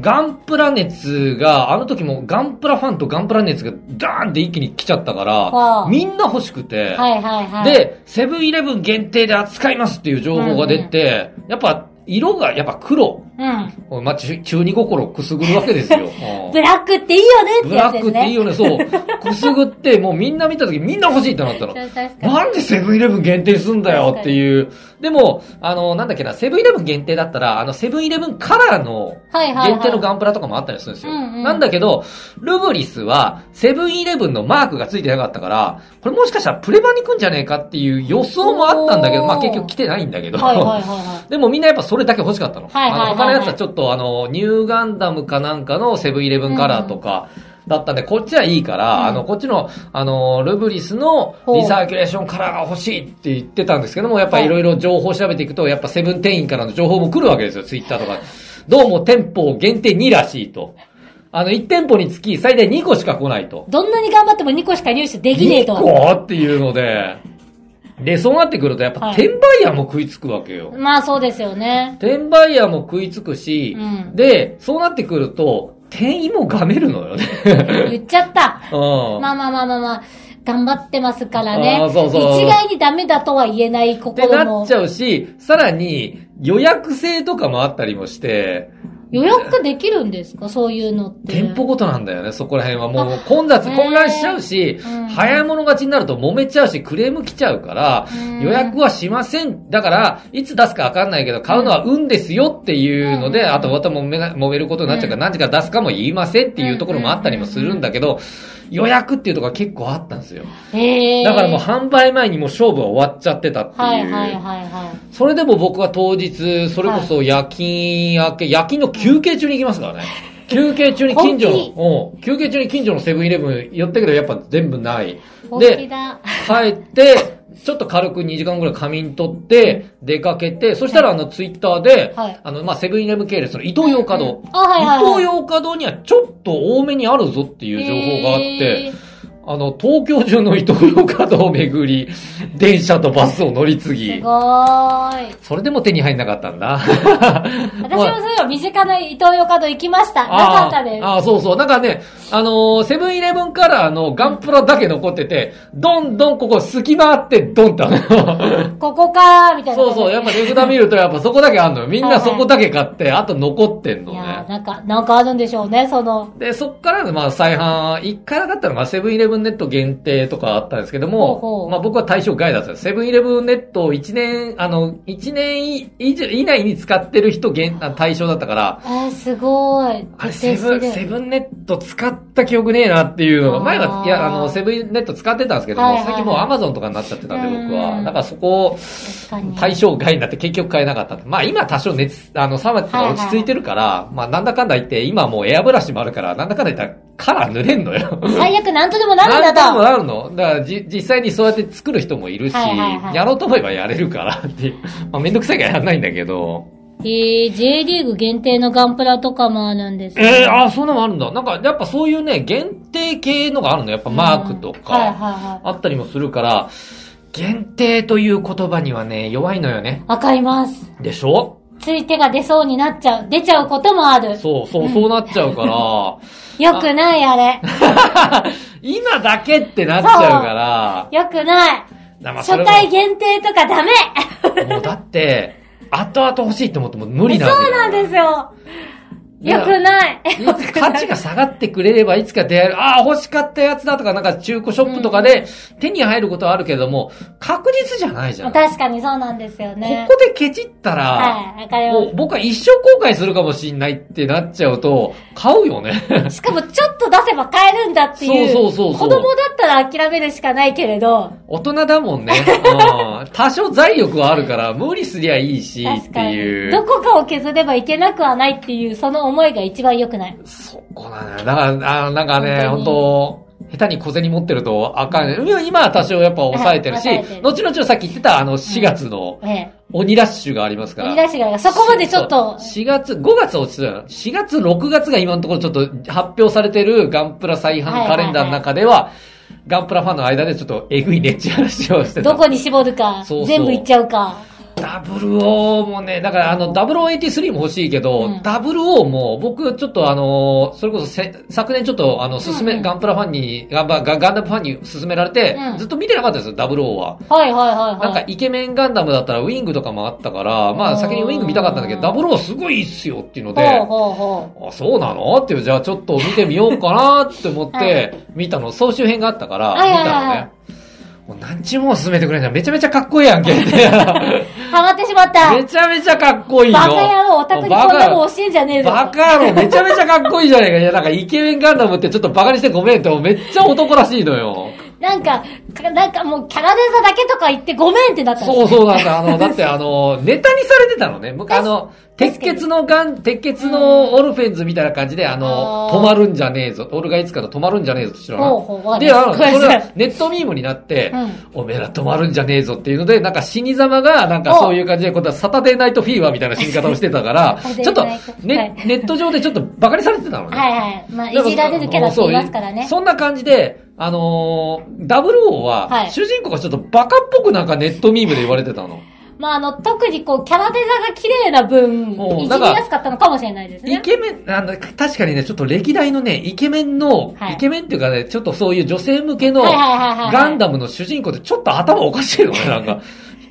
ガンプラ熱が、あの時もガンプラファンとガンプラ熱がダーンって一気に来ちゃったから、はあみんな欲しくて、はいはいはい。、で、セブンイレブン限定で扱いますっていう情報が出て、やっぱ色がやっぱ黒。うん。まあ、中中二心くすぐるわけですよ。(laughs) うんブラックっていいよねってブラッやつですね。クっていいよね、そう。(laughs) くすぐって、もうみんな見た時みんな欲しいってなったの。なんでセブンイレブン限定すんだよっていう。でも、あの、なんだっけな、セブンイレブン限定だったら、あの、セブンイレブンカラーの。限定のガンプラとかもあったりするんですよ。なんだけど、ルブリスは、セブンイレブンのマークがついてなかったから、これもしかしたらプレバに来んじゃねえかっていう予想もあったんだけど、まあ結局来てないんだけど。(laughs) でもみんなやっぱそれだけ欲しかったの。はいはいはいのやつはちょっとあの、ニューガンダムかなんかのセブンイレブンカラーとか、だったんで、こっちはいいから、うんあの、こっちの、あの、ルブリスのリサーキュレーションカラーが欲しいって言ってたんですけども、やっぱいろいろ情報を調べていくと、やっぱセブン店員からの情報も来るわけですよ、ツイッターとか。どうも店舗限定2らしいと。あの、1店舗につき最大2個しか来ないと。い。どんなに頑張っても2個しか入手できねえと。2個？っていうので、で、そうなってくると、やっぱはい転売屋も食いつくわけよ。まあそうですよね。転売屋も食いつくし、うんで、そうなってくると、店員もがめるのよね。(laughs) 言っちゃった。うん。まあまあまあまあまあ、頑張ってますからね。あーそうそう一概にダメだとは言えないって心もなっち。ゃうし、さらに予約制とかもあったりもして、予約できるんですか？そういうのって。店舗ごとなんだよね、そこら辺は。もう混雑、混乱しちゃうし、うん早い者勝ちになると揉めちゃうし、クレーム来ちゃうからうん、予約はしません。だから、いつ出すかわかんないけど、買うのは運ですよっていうので、うんあとまた揉めな揉めることになっちゃうから、うん何時か出すかも言いませんっていうところもあったりもするんだけど、予約っていうとこが結構あったんですよ。へえ。だからもう販売前にもう勝負は終わっちゃってたっていう。はいはいはいはい。それでも僕は当日、それこそ夜勤明け、夜勤の休憩中に行きますからね。休憩中に近所の、うん、休憩中に近所のセブンイレブン寄ったけどやっぱ全部ない。で、だ。帰って、ちょっと軽く2時間ぐらい仮眠取って、出かけて、そしたらあのツイッターで、はい。あの、まあ、セブンイレブン系列の伊東洋華堂。伊東洋華堂にはちょっと多めにあるぞっていう情報があって、あの、東京中の伊東洋華堂を巡り、電車とバスを乗り継ぎす、ごーい。それでも手に入んなかったんだ。(laughs) 私もそういえば身近な伊東洋華堂行きました。(laughs) なかったです。ああ、そうそう。なんかね、あのーセブンイレブンカラーのガンプラだけ残ってて、どんどんここ隙間あって、ドンってあるの。(laughs) ここかー、みたいな。そうそう。やっぱ値札見ると、やっぱそこだけあんのよ。みんなそこだけ買って、あと残ってんのいやーね。なんか、なんかあるんでしょうね、その。で、そっから、まあ、再販、一回なかったのがセブンイレブンネット限定とかあったんですけどほうほも、うまあ僕は対象外だったんです。セブンイレブンネットを1年、あの、1年以上以内に使ってる人限あ対象だったから、えー、すごい。あれ、徹セブン、セブンネット使った記憶ねえなっていうのが、前は、いや、あの、セブンネット使ってたんですけども、はいはいはい最近もうアマゾンとかになっちゃってたんで、僕は。うんだからそこ。対象外になって結局買えなかった。まあ今多少熱、あの、冷めて落ち着いてるから、まあなんだかんだ言って、今もうエアブラシもあるから、なんだかんだ言ったらカラー塗れんのよ。最悪なんとでもなるんだなんともと。なるのだからじ、実際にそうやって作る人もいるし、はいはいはいやろうと思えばやれるからっていう。まあめんどくさいからやらないんだけど。えー、J リーグ限定のガンプラとかもあるんですええああ、そんなのあるんだ。なんか、やっぱそういうね、限定系のがあるの。やっぱマークとか、はいはいはあったりもするから、限定という言葉にはね、弱いのよね。い。わかります。でしょ？つい手が出そうになっちゃう。出ちゃうこともある。そう、そう、そうなっちゃうから、(laughs) よくない、あれ。(laughs) 今だけってなっちゃうから、(laughs) よくない。初も回限定とかダメもうだって、後々欲しいと思っても無理そなんだよ。うなんですよ。よく (laughs) ない。価値が下がってくれればいつか出会える。ああ、欲しかったやつだとか、なんか中古ショップとかで手に入ることはあるけども、確実じゃないじゃん。こ確かにそうなんですよね。こでケチったら、はい、わかりもうま僕は一生後悔するかもしんないってなっちゃうと、買うよね。す。(laughs) しかもちょっと出せば買えるんだっていう。そうそうそう子供だったら諦めるしかないけれど、大人だもんね。うん (laughs) 多少財力はあるから、無理すりゃいいしって。いう。どこかを削ればいけなくはないっていう、その思いが一番良くない。そこなんだよ。だから、あなんかね、本本当下手に小銭持ってるとあかん。うん今は多少やっぱ抑えてるし、後々さっき言ってたあの4月のええ。鬼ラッシュがありますから。言い出しが、そこまでちょっと、4月、5月落ちてたよ。4月、6月が今のところちょっと発表されてるガンプラ再販カレンダーの中では、ガンプラファンの間でちょっとえぐいねっち話をしてた。どこに絞るか、全部いっちゃうか。00もね、だからあの、0083も欲しいけど、うん。00も僕ちょっとあの、それこそせ昨年ちょっとあの、進め、うん。うんガンプラファンに、ガンバガガンダムファンに勧められて、うん。ずっと見てなかったですよ、00は。はいはいはいはい。なんかイケメンガンダムだったらウィングとかもあったから、まあ先にウィング見たかったんだけど、うん00すごいいいっすよっていうので、ほうほうほあ、そうなの？っていう、じゃあちょっと見てみようかなって思っ (laughs) はて、見たの、総集編があったから、見はいはいはい。たのね。もう何ちも勧めてくれんじゃん。めちゃめちゃかっこいいやんけ。(laughs) ハマってしまった。めちゃめちゃかっこいいの。バカ野郎、オタクにこんなもん教えんじゃねえぞ。バカ野郎、めちゃめちゃかっこいいじゃねえか。いや、なんかイケメンガンダムってちょっとバカにしてごめんって、めっちゃ男らしいのよ。なんか、かなんかもうキャラデザだけとか言ってごめんってなったそうそうなんだ。あの、だってあの、ネタにされてたのね。僕あの、鉄血のガン、鉄血のオルフェンズみたいな感じで、あの、止まるんじゃねえぞ。俺がいつかと止まるんじゃねえぞって知らないで、あの、それはネットミームになって、うおめえら止まるんじゃねえぞっていうので、なんか死に様が、なんかそういう感じで、今度はサタデーナイトフィーバーみたいな死に方をしてたからちょっとネット上でちょっとバカにされてたのね。はいはい。まあ、いじられるキャラっていますからね。そんな感じで、あのー、ダブルオーは、はい主人公がちょっとバカっぽくなんかネットミームで言われてたの。まあ、あの、特にこう、キャラデザが綺麗な分、いじりやすかったのかもしれないですね。イケメン、あの、確かにね、ちょっと歴代のね、イケメンの、はいイケメンっていうかね、ちょっとそういう女性向けの、ガンダムの主人公ってちょっと頭おかしいのね、なんか。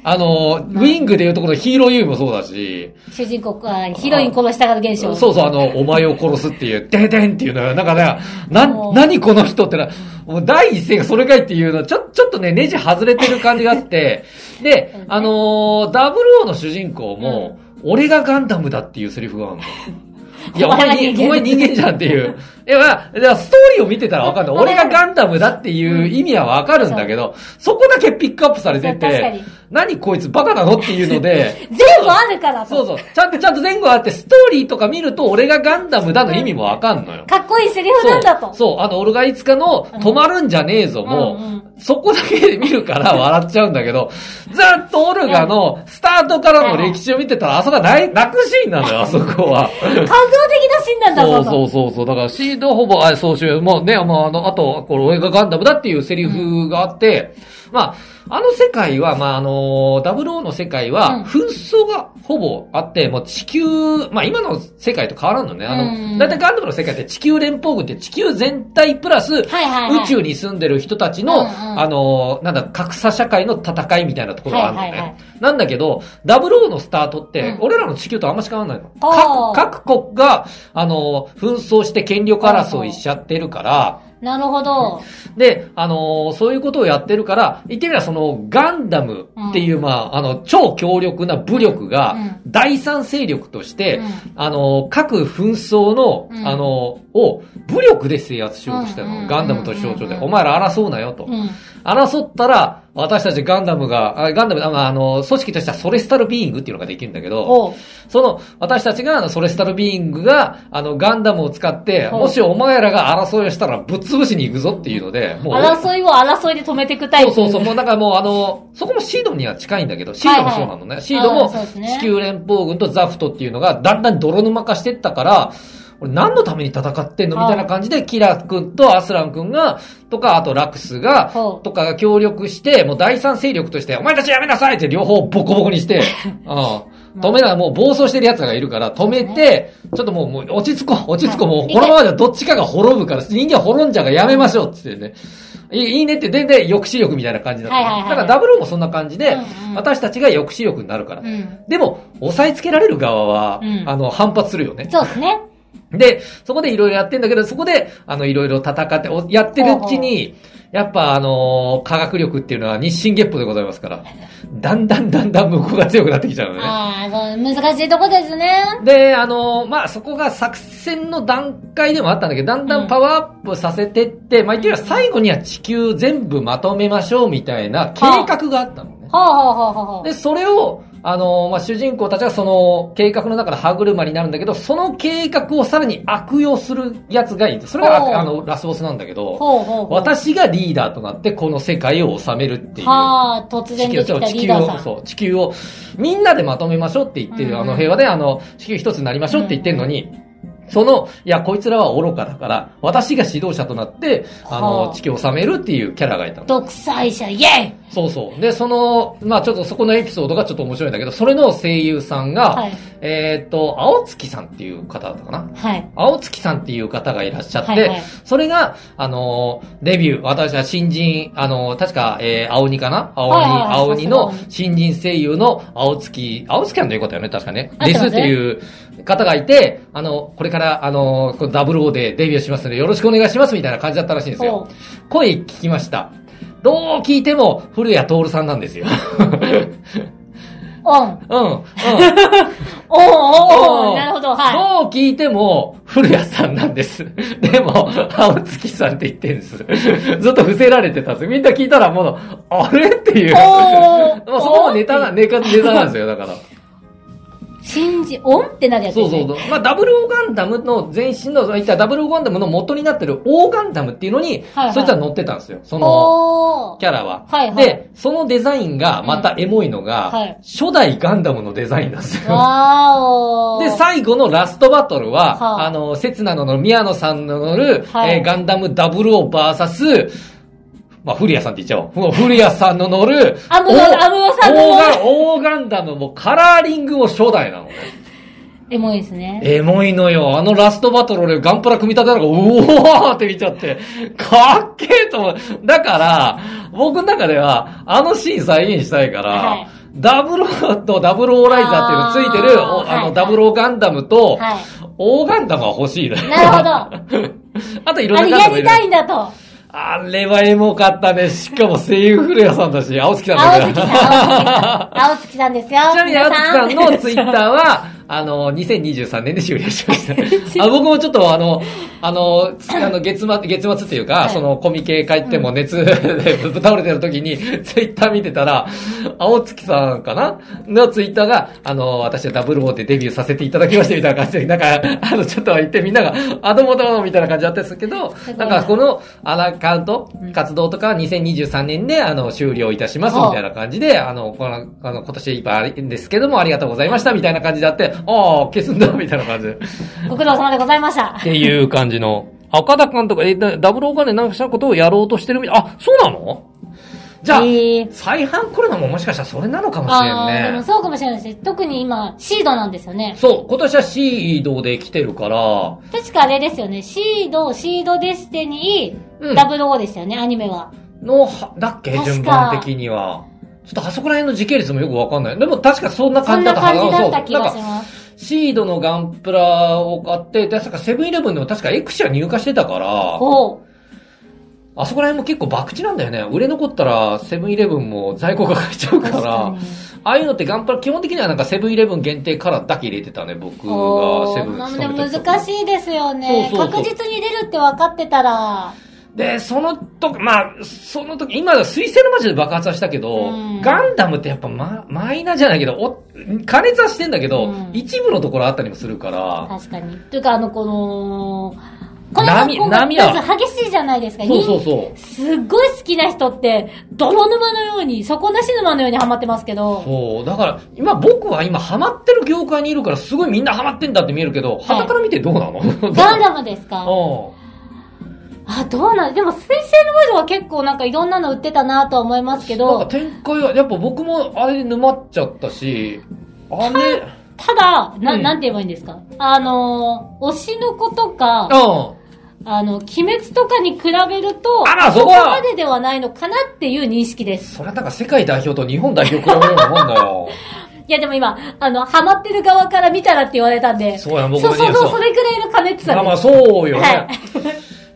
あの、ウィングでいうところのヒーローユーもそうだし、主人公がヒロイン殺したがる現象。そうそう、あの、お前を殺すっていう、デデンっていうのよ。なんかね、な何この人ってな、もう第一声がそれかいっていうの。は、ちょ、ちょっとね、ネジ外れてる感じがあって、(laughs) で、あのー、ダブルオーの主人公も、俺がガンダムだっていうセリフがあるの。(laughs) いや、お前に、お前人間じゃんっていう。(laughs) いや、まあ、ストーリーを見てたらわかんない。俺がガンダムだっていう意味はわかるんだけど、そこだけピックアップされてて。に、何こいつバカなのっていうので、(laughs) 全部あるからとそうそう。ちゃんとちゃんと前後あって、ストーリーとか見ると、俺がガンダムだの意味もわかんのよ。かっこいいセリフなんだと。そう、そう、あの、俺がいつかの、止まるんじゃねえぞも、うんうんそこだけで見るから笑っちゃうんだけど、ずっとオルガのスタートからの歴史を見てたら、あそこは泣泣くシーンなのよ、あそこは。感動的なシーンなんだ。そうそうそうそう。だからシードほぼ、あ、総集、もうね、もうあの、あと、これ俺がガンダムだっていうセリフがあって、まあ、あの世界は、まあ、あの、ダブルオーの世界うん。は、紛争がほぼあって、もう地球、まあ今の世界と変わらんのね。あうん。の、だいたいガンダムの世界って地球連邦軍って地球全体プラス、宇宙に住んでる人たちの、あの、なんだ、格差社会の戦いみたいなところがあるのね。なんだけど、ダブルオーのスタートって、うん。俺らの地球とあんまし変わらないの。各国が、あの、紛争して権力争いしちゃってるから、なるほど。で、あのーそういうことをやってるから、言ってみればその、ガンダムっていう、うん。まあ、あの、超強力な武力がうん、第三勢力として、うん。あのー各紛争の、うん。あのーを、武力で制圧しようとしてるの。うん。ガンダムと象徴で。うん。お前ら争うなよと。うん。争ったら、私たちガンダムが、あガンダム、あの、組織としてはソレスタルビーイングっていうのができるんだけど。その、私たちが、ソレスタルビーイングが、あの、ガンダムを使って、もしお前らが争いをしたらぶっ潰しに行くぞっていうので、もう、争いを争いで止めていくタイプ。そうそうそう、もうだからもうあの、そこもシードには近いんだけど、シードもそうなのね。シードあもーそうですね地球連邦軍とザフトっていうのがだんだん泥沼化してったから、俺何のために戦ってんの？みたいな感じで、キラ君とアスラン君が、とか、あとラクスがとかが協力して、もう第三勢力として、お前たちやめなさいって両方ボコボコにして、(laughs) うん。止めな、もう暴走してる奴らがいるから、止めて、ちょっともう、もう落ち着こう、落ち着こう、もう、このままじゃどっちかが滅ぶから、人間滅んじゃうからやめましょうってってね。いいねって、全然抑止力みたいな感じだったの。はいはいはいだからダブルもそんな感じで、うんうん私たちが抑止力になるから。うん。でも、押さえつけられる側は、うんあの、反発するよね。そうですね。で、そこでいろいろやってんだけど、そこで、あの、いろいろ戦って、おやってるうちに、やっぱあのー科学力っていうのは日進月歩でございますから、だんだんだんだん向こうが強くなってきちゃうのね。ああ、難しいとこですね。で、あのーまあ、そこが作戦の段階でもあったんだけど、だんだんパワーアップさせてって、まあ、言ってみ最後には地球全部まとめましょうみたいな計画があったのね。はあはあはあはあ。で、それを、あのーまあ、主人公たちはその計画の中で歯車になるんだけど、その計画をさらに悪用するやつがいて、それがあの、ラスボスなんだけど、ほうほうほう。私がリーダーとなってこの世界を治めるっていう。はあ、突然出てきたリーダーさん。そう、地球を、みんなでまとめましょうって言ってる、うんあの平和で、あの、地球一つになりましょうって言ってるのに、その、いや、こいつらは愚かだから、私が指導者となって、あはの、あ。地球を治めるっていうキャラがいたの。独裁者、イェイ！そうそう。で、その、まあちょっとそこのエピソードがちょっと面白いんだけど、それの声優さんが、はい。えーっと、青月さんっていう方だったかな？はい。青月さんっていう方がいらっしゃって、はいはい。それが、あのー、デビュー、私は新人、あのー、確か、えー、青鬼かな？青鬼、はいはいはい。青鬼の新人声優の青月、青月さんということだよね、確かね。ですっていう方がいて、あの、これから、あのダブルオーでデビューしますので、よろしくお願いします、みたいな感じだったらしいんですほよ。声聞きました。どう聞いても、古谷徹さんなんですよ。オ (laughs) ン。うん、うん。(laughs) おーおんーなるほど、はい。どう聞いても、古谷さんなんです。でも、青月さんって言ってるんです。ずっと伏せられてたんです。みんな聞いたらもう、あれ？っていう。おーもう (laughs) そこもネタな、ネタ、ネタなんですよ、だから。信じ、オンってなるやつね。そうそうそう。まあ、ダブルオーガンダムの前身の、いったダブルオーガンダムの元になってるオーガンダムっていうのに、はいはいそいつは乗ってたんですよ。その、キャラは。はいはいで、そのデザインがまたエモいのが、うんはい初代ガンダムのデザインなんですよ。わー。で、最後のラストバトルは、はああの、刹那の乗る宮野さんの乗る、はいえーガンダム00バーサス、まあ、古谷さんって言っちゃおう。古谷さんの乗る、アムロおアムロさんのオーガン、オーガンダムもカラーリングも初代なのね。エモいですね。エモいのよ。あのラストバトル俺ガンプラ組み立てたのが、うおーって見ちゃって、かっけえと思う。だから、僕の中では、あのシーン再現したいから、はいダブルとダブルオーライザーっていうのついてる、おあの、あーはいダブルオーガンダムと、はい。オーガンダムは欲しいね。なるほど。(laughs) あといろんなガンダムいるやりたいんだと。あれはエモかったね。しかも声優古谷さんだし、青月さんだ青月さん、青月さん。青月さんですよ。ちなみに青月さんのツイッターは、あの、2023年で終了しました。(laughs) あ僕もちょっとあの、あの、つあの月末、月末っていうか、はい。そのコミケ帰っても熱 (laughs) で倒れてる時に、ツイッター見てたら、青月さんかな？のツイッターが、あの、私はダブルボーでデビューさせていただきましたみたいな感じで、なんか、あの、ちょっと言ってみんなが、あ、どうもどうもみたいな感じだったんですけど、なんかこのアカウント、活動とか2023年で、あの、終了いたしますみたいな感じで、あの、この、あの、今年いっぱいあるんですけども、ありがとうございましたみたいな感じであって、ああ、消すんだみたいな感じで。ご苦労様でございましたっ。ていう感じの。赤田監督、え、だダブルオーガでなんかしたことをやろうとしてるみたい。あ、そうなの？じゃあ、えー再販来るのももしかしたらそれなのかもしれああ、でんね。もそうかもしれないです。特に今、シードなんですよね。そう、今年はシードで来てるから、確かあれですよね。シード、シードデスティニー、うんダブルオーでしたよね、アニメは。の、はだっけ？順番的には。ちょっとあそこら辺の時系列もよくわかんない。でも確かそんなそ感じだったんな感じだった気がします。シードのガンプラを買って、で確かセブンイレブンでも確かエクシア入荷してたから、ほあそこら辺も結構博打なんだよね。売れ残ったらセブンイレブンも在庫が買えちゃうう。から。ああいうのってガンプラ、基本的にはなんかセブンイレブン限定カラーだけ入れてたね、僕がセブンでも難い。しいですよね。そうそうそう確実に出るって分かってたら、で、その時、まあ、その時、今は水星の魔女で爆発はしたけど、うんガンダムってやっぱママイナーじゃないけど、お加熱はしてんだけど、うん一部のところあったりもするから、確かに。というか、あの、この、これ波波は激しいじゃないですか。そうそうそう。すっごい好きな人って、泥沼のように、底なし沼のようにハマってますけど、そう。だから、今僕は今ハマってる業界にいるからすごいみんなハマってんだって見えるけど、肌から見てどうなの、(laughs) ガンダムですか？うん。あ、どうなんでも、水星の魔女は結構なんかいろんなの売ってたなとは思いますけど、なんか展開は、やっぱ僕もあれで沼っちゃったし、あれ、ただ、な、うんなんて言えばいいんですか？あのー、推しの子とか、うん。あの、鬼滅とかに比べると、あらそそこまでではないのかなっていう認識です。それはなんか世界代表と日本代表比べるようなもんだよ。(laughs) いやでも今、あの、ハマってる側から見たらって言われたんで、そうや、僕そうそうそう、もねそれくらいの加熱さまあまあ。そうよね。はい。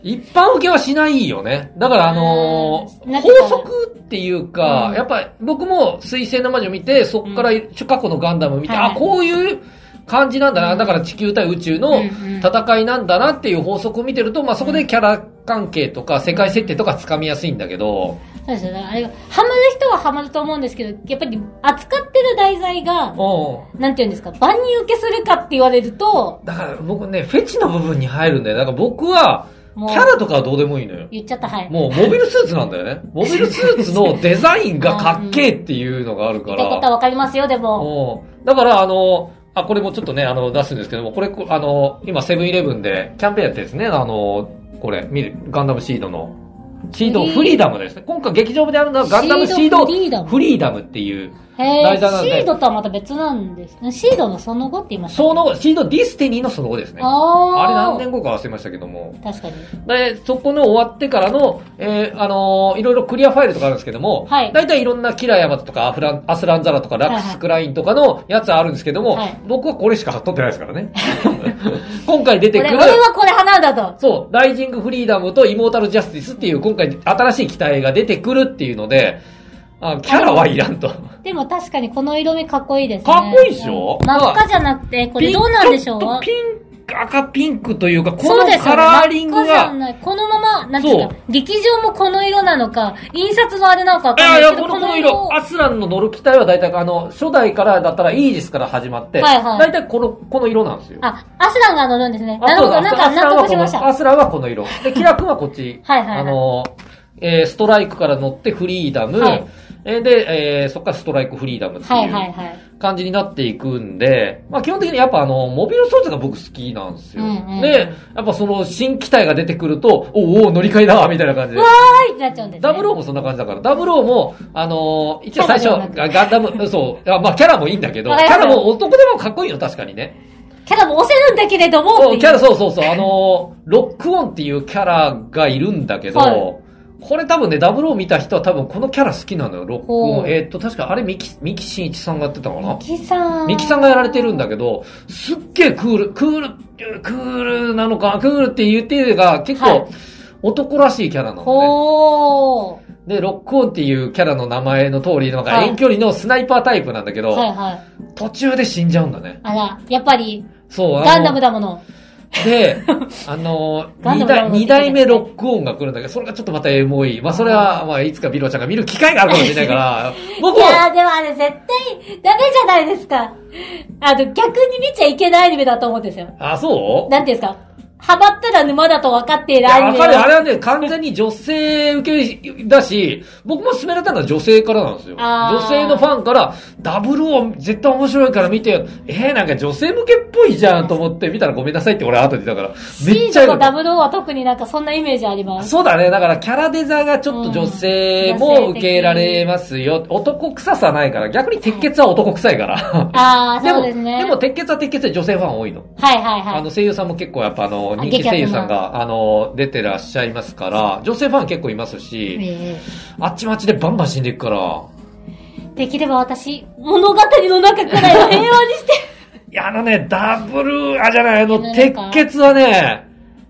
一般受けはしないよね。だからあのー法則っていうか、うんやっぱ僕も水星の魔女見て、そっから過去のガンダム見て、はいあ、こういう感じなんだな。うんだから地球対宇宙のうんうん戦いなんだなっていう法則を見てると、まあそこでキャラ関係とか世界設定とかつかみやすいんだけど、そうですよね。あれが、ハマる人はハマると思うんですけど、やっぱり扱ってる題材が、うん。なんていうんですか、万人受けするかって言われると、だから僕ね、フェチの部分に入るんだよ。だから僕は、キもうャラとかはどうでもいいのよ。言っちゃった、はい。もうモビルスーツなんだよね。(laughs) モビルスーツのデザインがかっけえっていうのがあるから。言ったことはわかりますよ、でも。うんだからあの、あ、これもちょっとね、あの、出すんですけども、これ、こあの、今セブンイレブンでキャンペーンやってですね。あの、これ、見る、ガンダムシードの。シードフリーダムですね。今回劇場であるのはガンダムシードフリーダムっていう。なんでシードとはまた別なんですね。シードのその後って言いましたその、シードディスティニーのその後ですね。ああれあ何年後か忘れましたけども。確かに。で、そこの終わってからの、えーあのーいろいろクリアファイルとかあるんですけども、はい大体いろんなキラヤマトとかアフラン、アスランザラとかラックスクラインとかのやつあるんですけども、はい僕はこれしか取ってないですからね。(laughs) 今回出てく俺、る、俺はこれ派なんだと。そう、ライジングフリーダムとイモータルジャスティスっていう今回新しい機体が出てくるっていうので、あキャラはいらんと。でも確かにこの色味かっこいいですね。かっこいいでしょ？真っ赤じゃなくて、これどうなんでしょう？ピンちょっとピンク、赤ピンクというか、このカラーリングが、ない。このまま、なんていうそか、劇場もこの色なのか、印刷のあれなのかわいやいや、かんないけど、このこの色、アスランの乗る機体は大体あの、初代からだったらイージスから始まって、はいはい大体この、この色なんですよ。あ、アスランが乗るんですね。あなるほど、なんか納得しました。のアスランはこの色。で、キラ君はこっち。(laughs) はいはいはいあの、えーストライクから乗ってフリーダム、はいえーで、えーそっからストライクフリーダムってはいいう。感じになっていくんで、まあ基本的にやっぱあの、モビルスーツが僕好きなんですよ。うんうんで、やっぱその新機体が出てくると、おーおー乗り換えだみたいな感じでわ。ーいってなっちゃうんです、ね。ダブルオーもそんな感じだから、ダブルオーも、あのー一応最初、ガガンダム、そう、あまあキャラもいいんだけど、キャラも男でもかっこいいよ、確かにね。キャラも押せるんだけれどもキャラ、そうそうそう、あのーロックオンっていうキャラがいるんだけど、はいこれ多分ね、ダブルオー見た人は多分このキャラ好きなのよ、ロックオン。ほうえーっと、確かあれ、ミキ、ミキシンイチさんがやってたかな？ミキさん。ミキさんがやられてるんだけど、すっげえクール、クール、クールなのか、クールって言ってるが結はい構男らしいキャラなのね。で、ロックオンっていうキャラの名前の通り、なんかはい遠距離のスナイパータイプなんだけど、はいはい。途中で死んじゃうんだね。あら、やっぱり、そう、ガンダムだもの。で、あの、(laughs) 二代、の二代目ロックオンが来るんだけど、それがちょっとまたエモい。まあそれは、まあいつかビロちゃんが見る機会があるかもしれないから、(laughs) 僕いやでもあれ絶対、ダメじゃないですか。あの、逆に見ちゃいけないアニメだと思うんですよ。あ、そう？なんていうんですか？ハマったら沼だと分かっているアニメわかる。あれはね、完全に女性受けだし、僕も勧められたのは女性からなんですよ。女性のファンから、ダブルオン絶対面白いから見てよ。えー、なんか女性向けっぽいじゃんと思って見たらごめんなさいって俺後で言ったから。めっちゃダブルは特になんかそんなイメージあります。そうだね。だからキャラデザがちょっと女性うんも受け入れられますよ。男臭さないから。逆に鉄血は男臭いから。あー、(laughs) でも、そうですね。でも鉄血は鉄血で女性ファン多いの。はいはいはい。あの声優さんも結構やっぱあのあ人気声優さんがあの出てらっしゃいますから、女性ファン結構いますし、えあっちまちでバンバン死んでいくから。えできれば私、物語の中くらいは平和にして。(laughs) いや、あのね、ダブル、あ、じゃない、あの、鉄か血はね、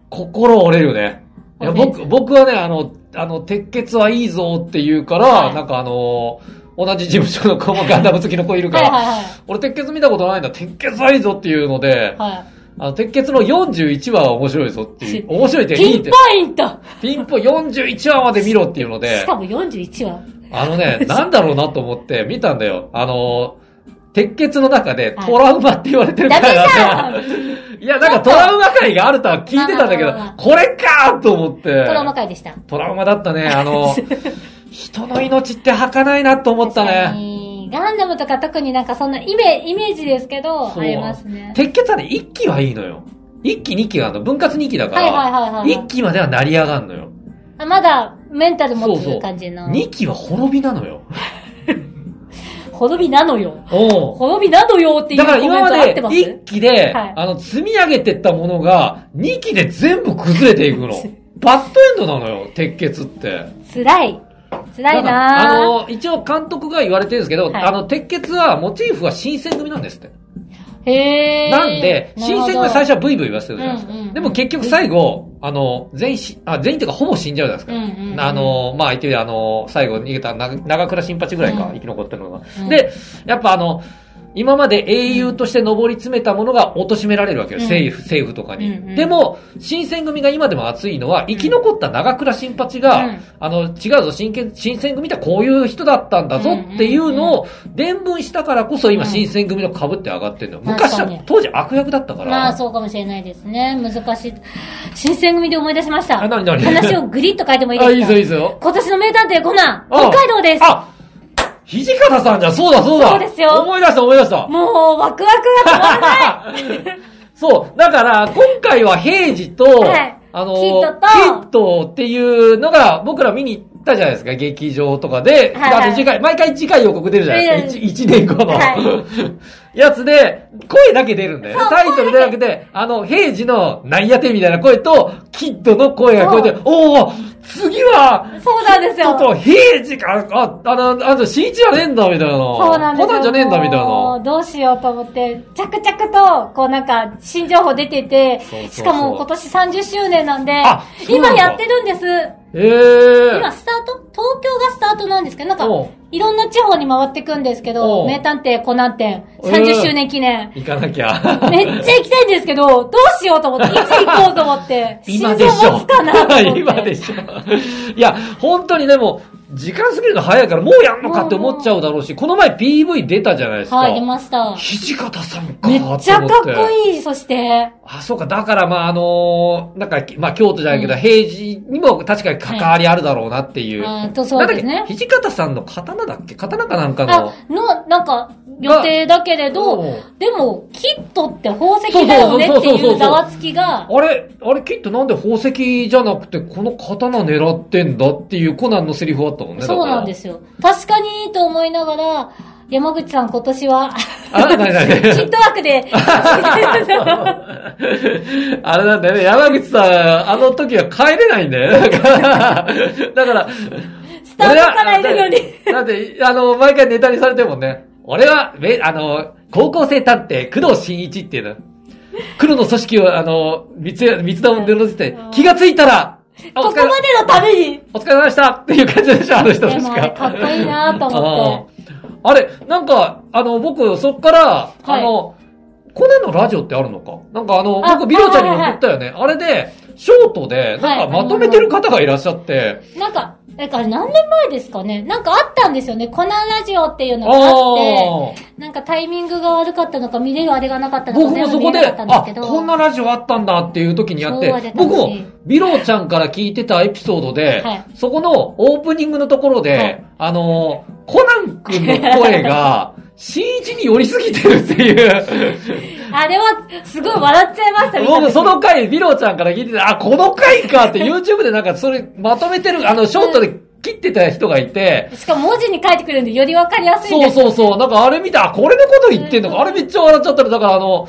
心折れるね。いや、僕、僕はね、あの、あの、鉄血はいいぞって言うから、はいなんかあの、同じ事務所の子もガンダム好きの子いるから、はいはいはい。俺鉄血見たことないんだ、鉄血はいいぞっていうので、はあの、鉄血の41話は面白いぞっていう、(laughs) 面白いっい。ていいってピンポ、イントピンポ41話まで見ろっていうのでし、かも41話。あのね、(laughs) なんだろうなと思って見たんだよ。あの、鉄血の中ではいトラウマって言われてるから (laughs) いや、なんかトラウマ回があるとは聞いてたんだけどこれかーと思って。トラウマ回でした。トラウマだったね。あの、人の命って儚いなと思ったね。にガンダムとか特になんかそんなイメイメージですけど、ありますね。鉄血はね、一期はいいのよ。一期二期があるの。分割二期だかはいはいはいら、はい一期までは成り上がんのよ。あまだメンタル持つそうそう感じの。二期は滅びなのよ。(laughs) 滅びなのよ。滅びなのよっていうだから今まで一期で、はいあの、積み上げてったものが、二期で全部崩れていくの。(laughs) バッドエンドなのよ、鉄血って。辛い。辛いなぁ。あの、一応監督が言われてるんですけど、はいあの、鉄血はモチーフは新選組なんですって。へー。なんで、新選組は最初はブイブイ言わせてるじゃないですか。うんうんうんでも結局最後、あの、全員し、あ、全員っていうかほぼ死んじゃうじゃないですか。うんうんうんあの、まあ、言ってあの、最後逃げたな長倉新八ぐらいか、うん生き残ってるのが。うんで、やっぱあの、今まで英雄として上り詰めたものが貶められるわけよ。うん政府、政府とかに。うんうんでも、新選組が今でも熱いのは、生き残った長倉新八が、うんあの、違うぞ、新選新選組ってこういう人だったんだぞっていうのを伝聞したからこそ今うん新選組の株って上がってるの昔は、当時悪役だったから。まあそうかもしれないですね。難しい。新選組で思い出しました。話をグリッと書いてもいいですあ、かいいぞいいぞ。今年の名探偵コナン、あ北海道です。あ土方さんじゃん、そうだそうだ。そうですよ思い出した思い出した。もう、ワクワクが止まらない。(laughs) そう。だから、今回は平治と、はいあの、キッドとキッドっていうのが、僕ら見に行ったじゃないですか、劇場とかで。はいはいあと次回、毎回次回予告出るじゃないですか、うん一一年後の、は (laughs) やつで、声だけ出るんだよね。タイトルでなくて、あの、平治のなんやてみたいな声と、キッドの声が聞こえて、おお次は、そうなんですよ。ちょっと、平治か、あ、あの、あの、新一じゃねえんだ、みたいな。そうなんですよ。コナンじゃねえんだ、みたいな。どうしようと思って、着々と、こうなんか、新情報出ててそうそうそう、しかも今年30周年なんで今やってるんです。ええ今スタート？東京がスタートなんですけど、なんかいろんな地方に回ってくんですけおど、う。名探偵コナン展、うん30周年記念。行かなきゃ。めっちゃ行きたいんですけど、どうしようと思って、(laughs) いつ行こうと思って、心臓持つかなと思って。(laughs) 今でしょ。いや、本当にでも、時間過ぎるの早いから、もうやんのかって思っちゃうだろうし、この前 PV 出たじゃないですか。はい、出ました。土方さんかめっちゃかっこい。いい、そして。あ、そうか。だから、まあ、あのーなんか、まあ、京都じゃないけど、平時にも確かに関わりあるだろうなっていう。あとそうですね土方さんの刀だっけ？刀かなんかの。あ、の、なんか、予定だけれおどう、でも、キットって宝石だよねっていうざわつきが、あれ、あれ、きっとなんで宝石じゃなくて、この刀狙ってんだっていうコナンのセリフあったもんね。。そうなんですすよ。確かにと思いながら、山口さん今年は、あ、なになに (laughs) キット枠で、(laughs) あれなんだよね、山口さん、あの時は帰れないんだよね。だから、だから、スタートからいるのに。だって、あの、毎回ネタにされてるもんね。俺は、め、あの、高校生探偵、工藤新一っていうの。黒の組織を、あの、三つ、三つ玉を出ろって、気がついたら、あ (laughs) ここまでのために。お疲れ様でしたっていう感じでしょ、あの人で確か？もあれかっこいいなと思って。(laughs) あれ、なんか、あの、僕、そっから、あの、コナンのラジオってあるのか？なんかあの、あ僕、ビロちゃんにも送ったよね。あれで、ショートで、なんかまとめてる方がいらっしゃって、なんか、え、か何年前ですかねなんかあったんですよね。コナンラジオっていうのがあって、あなんかタイミングが悪かったのか、見れるあれがなかったのか、僕もそこで、あ。こんなラジオあったんだっていう時にやって僕も、ビロちゃんから聞いてたエピソードで、はいそこのオープニングのところで、はいあの、コナン君の声が、新一に寄りすぎてるっていう。(laughs) あれは、すごい笑っちゃいました、僕、その回、ビロちゃんから聞いてて、あ、この回かって YouTube でなんかそれまとめてる、あの、ショートで切ってた人がいて、しかも文字に書いてくるんで、よりわかりやすいんそう。そうそう、なんかあれ見た、あこれのこと言ってんのか、あれめっちゃ笑っちゃったの。だからあの、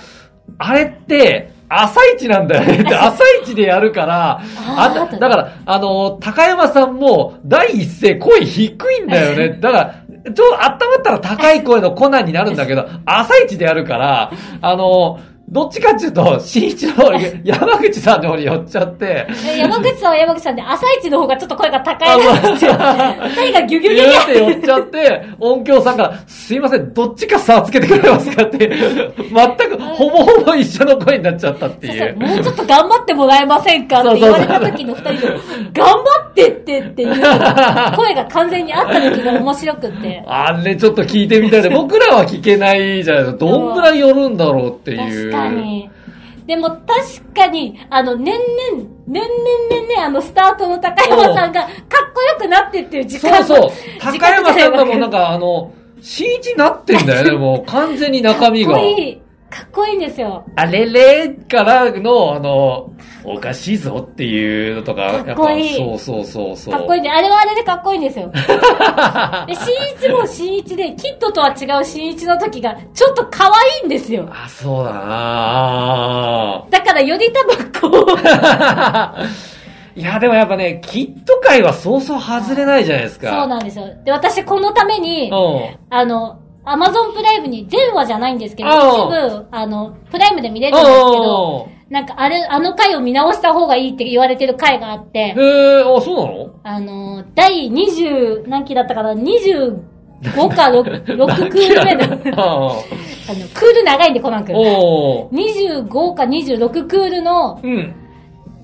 あれって、朝一なんだよね。(laughs) 朝一でやるから、あだから、あの、高山さんも、第一声声低いんだよね。だから、ちょ、温まったら高い声のコナンになるんだけど、(laughs) 朝一でやるから、あの、どっちかっていうと、新一の山口さんの方に寄っちゃって、え山口さんは山口さんで、朝一の方がちょっと声が高いなんですよ。二人がギュギュギュギュって寄っちゃって、音響さんから、すいません、どっちか差つけてくれますかって、全く、ほぼほぼ一緒の声になっちゃったってそういう。そうもうちょっと頑張ってもらえませんかって言われた時の二人の、頑張ってってっていう (laughs) 声が完全にあった時が面白くって。あれちょっと聞いてみたいで、僕らは聞けないじゃないですか。どんぐらい寄るんだろうっていう。に。でも確かに、あの、年々、年々年々、あの、スタートの高山さんが、かっこよくなってってる時間そうそう。時高山さんがもう間なんかあの、新一になってんだよね、もう完全に中身がかっこ。いい。かっこいいんですよ。あれれからの、あの、おかしいぞっていうのとか、やっぱそうそうそうそう。かっこいいんで、あれはあれでかっこいいんですよ。(laughs) で、新一も新一で、キッドとは違う新一の時が、ちょっと可愛いんですよ。あ、そうだなだからより多分こう、(laughs) いや、でもやっぱね、キット界はそうそう外れないじゃないですか。そうなんですよ。で、私このために、うん。あの、アマゾンプライムに、全話じゃないんですけど、一部、あの、プライムで見れるんですけど、うんなんかあれ、あの回を見直した方がいいって言われてる回があって、へえ、あ、そうなの？あの、第20、何期だったかな、25か 6, 6 (laughs) クール目の、あの、クール長いんで、コナン君。おー。25か26クールのうん。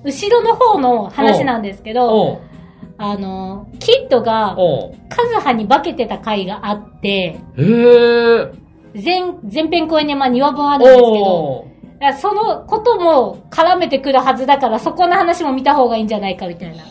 後ろの方の話なんですけど、あの、キッドがカズハに化けてた回があって、へえ。前、前編公演にまあ2話分あるんですけど、そのことも絡めてくるはずだから、そこの話も見た方がいいんじゃないかみたいな。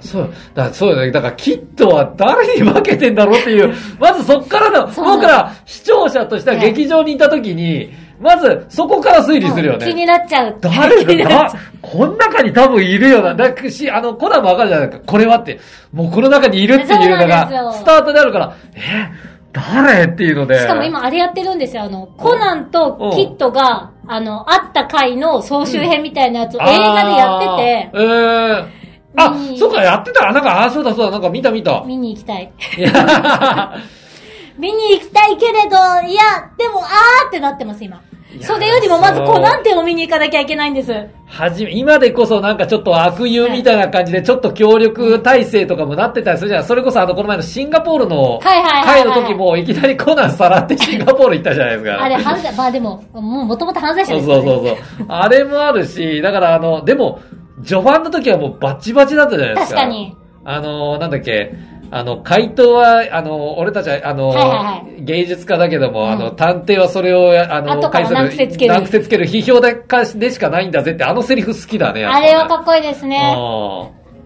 そう、だそうだね。だから、キットは誰に負けてんだろうっていう、(laughs) まずそっからの僕ら視聴者としては劇場にいた時に、まずそこから推理するよね。気になっちゃう。誰だ (laughs) この中に多分いるよな。だし、あの、コナンもわかるじゃないですか。これはって。もうこの中にいるっていうのがスタートであるから、え、誰っていうので。しかも今あれやってるんですよ。あの、コナンとキッドが、あの、会った回の総集編みたいなやつを映画でやってて、あーえーあそうか、やってた。なんか、あ、そうだそうだ、なんか見た見た。見に行きたい。(laughs) 見に行きたいけれど、いや、でも、あーってなってます、今。それよりもまずコナン展を見に行かなきゃいけないんです。はじめ、今でこそなんかちょっと悪友みたいな感じで、ちょっと協力体制とかもなってたりするじゃん。それこそあの、この前のシンガポールの会の時も、いきなりコナンさらって (laughs) シンガポール行ったじゃないですか。あれ、犯罪、まあでも、もう元々犯罪者ですから、ね。そうそうそう。あれもあるし、だからあの、でも、序盤の時はもうバチバチだったじゃないですか。確かに。あの、なんだっけ、あの、回答は、あの、俺たちは、あの、はいはいは芸術家だけども、うんあの、探偵はそれを、あの、後から解する難癖つける？難癖つける批評でかでしかないんだぜって、あのセリフ好きだね。あねれはかっこいいですね。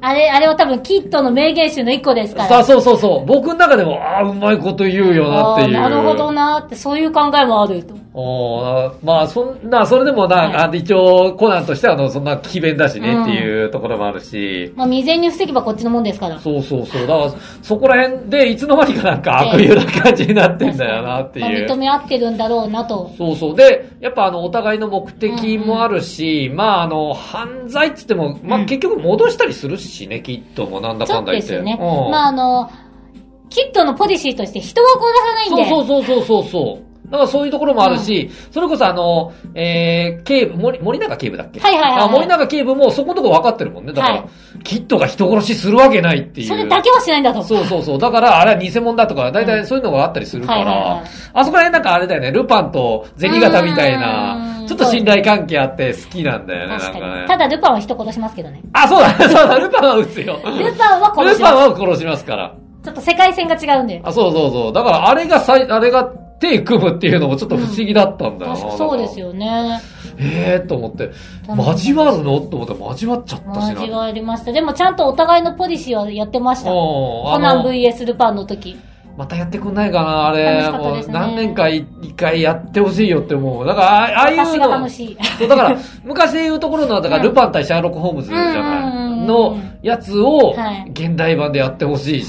あれ、あれは多分キッドの名言集の一個ですから。さあ、そうそうそう。僕の中でも、ああ、うまいこと言うよなっていう。なるほどなって、そういう考えもあると。おーまあ、そんな、それでもな、はいあの一応、コナンとしては、あの、そんな奇弁だしね、うんっていうところもあるし。まあ、未然に防げばこっちのもんですから。そうそうそう。だから、そこら辺で、いつの間にかなんか悪友な感じになってんだよなってまあいう。認め合ってるんだろうなと。そうそう。で、やっぱあの、お互いの目的もあるし、まああの、犯罪っつっても、まあうん結局戻したりするしね、きっともなんだそうかんだ言って。ですよね。うんまあ、あの、キッドのポリシーとして人は殺さないんで。そうそうそうそうそうそう。だからそういうところもあるし、それこそあの、えー、警部、森、森永警部だっけ？はいはいはいはいあ、森永警部もそこのとこ分かってるもんね。だから、はいキッドが人殺しするわけないっていう。それだけはしないんだと。そうそうそう。だから、あれは偽物だとか、大体そういうのがあったりするから、あそこら辺なんかあれだよね、ルパンと銭形みたいうな、んちょっと信頼関係あって好きなんだよね、なかね。ただ、ルパンは人殺しますけどね。あ、そうだ、(laughs) そうだ、ルパンは撃つよ。ルパンは殺ルします。パンは殺しますから。ちょっと世界線が違うんで。あ、そうそうそう。だから、あれがさい、あれが手組むっていうのもちょっと不思議だったんだよな。確かそうですよ。よね。ええー、と思って、交わるの？と思って交わっちゃったしな。交わりました。でもちゃんとお互いのポリシーはやってました。コナン VS ルパンの時。またやってくんないかな、あれ。楽しかったもう何年か一回やってほしいよって思う。だから、あああいうの。楽しい。そう、だから、昔で言うところの、だから、うんルパン対シャーロック・ホームズじゃないうんのやつをはい、現代版でやってほしいし、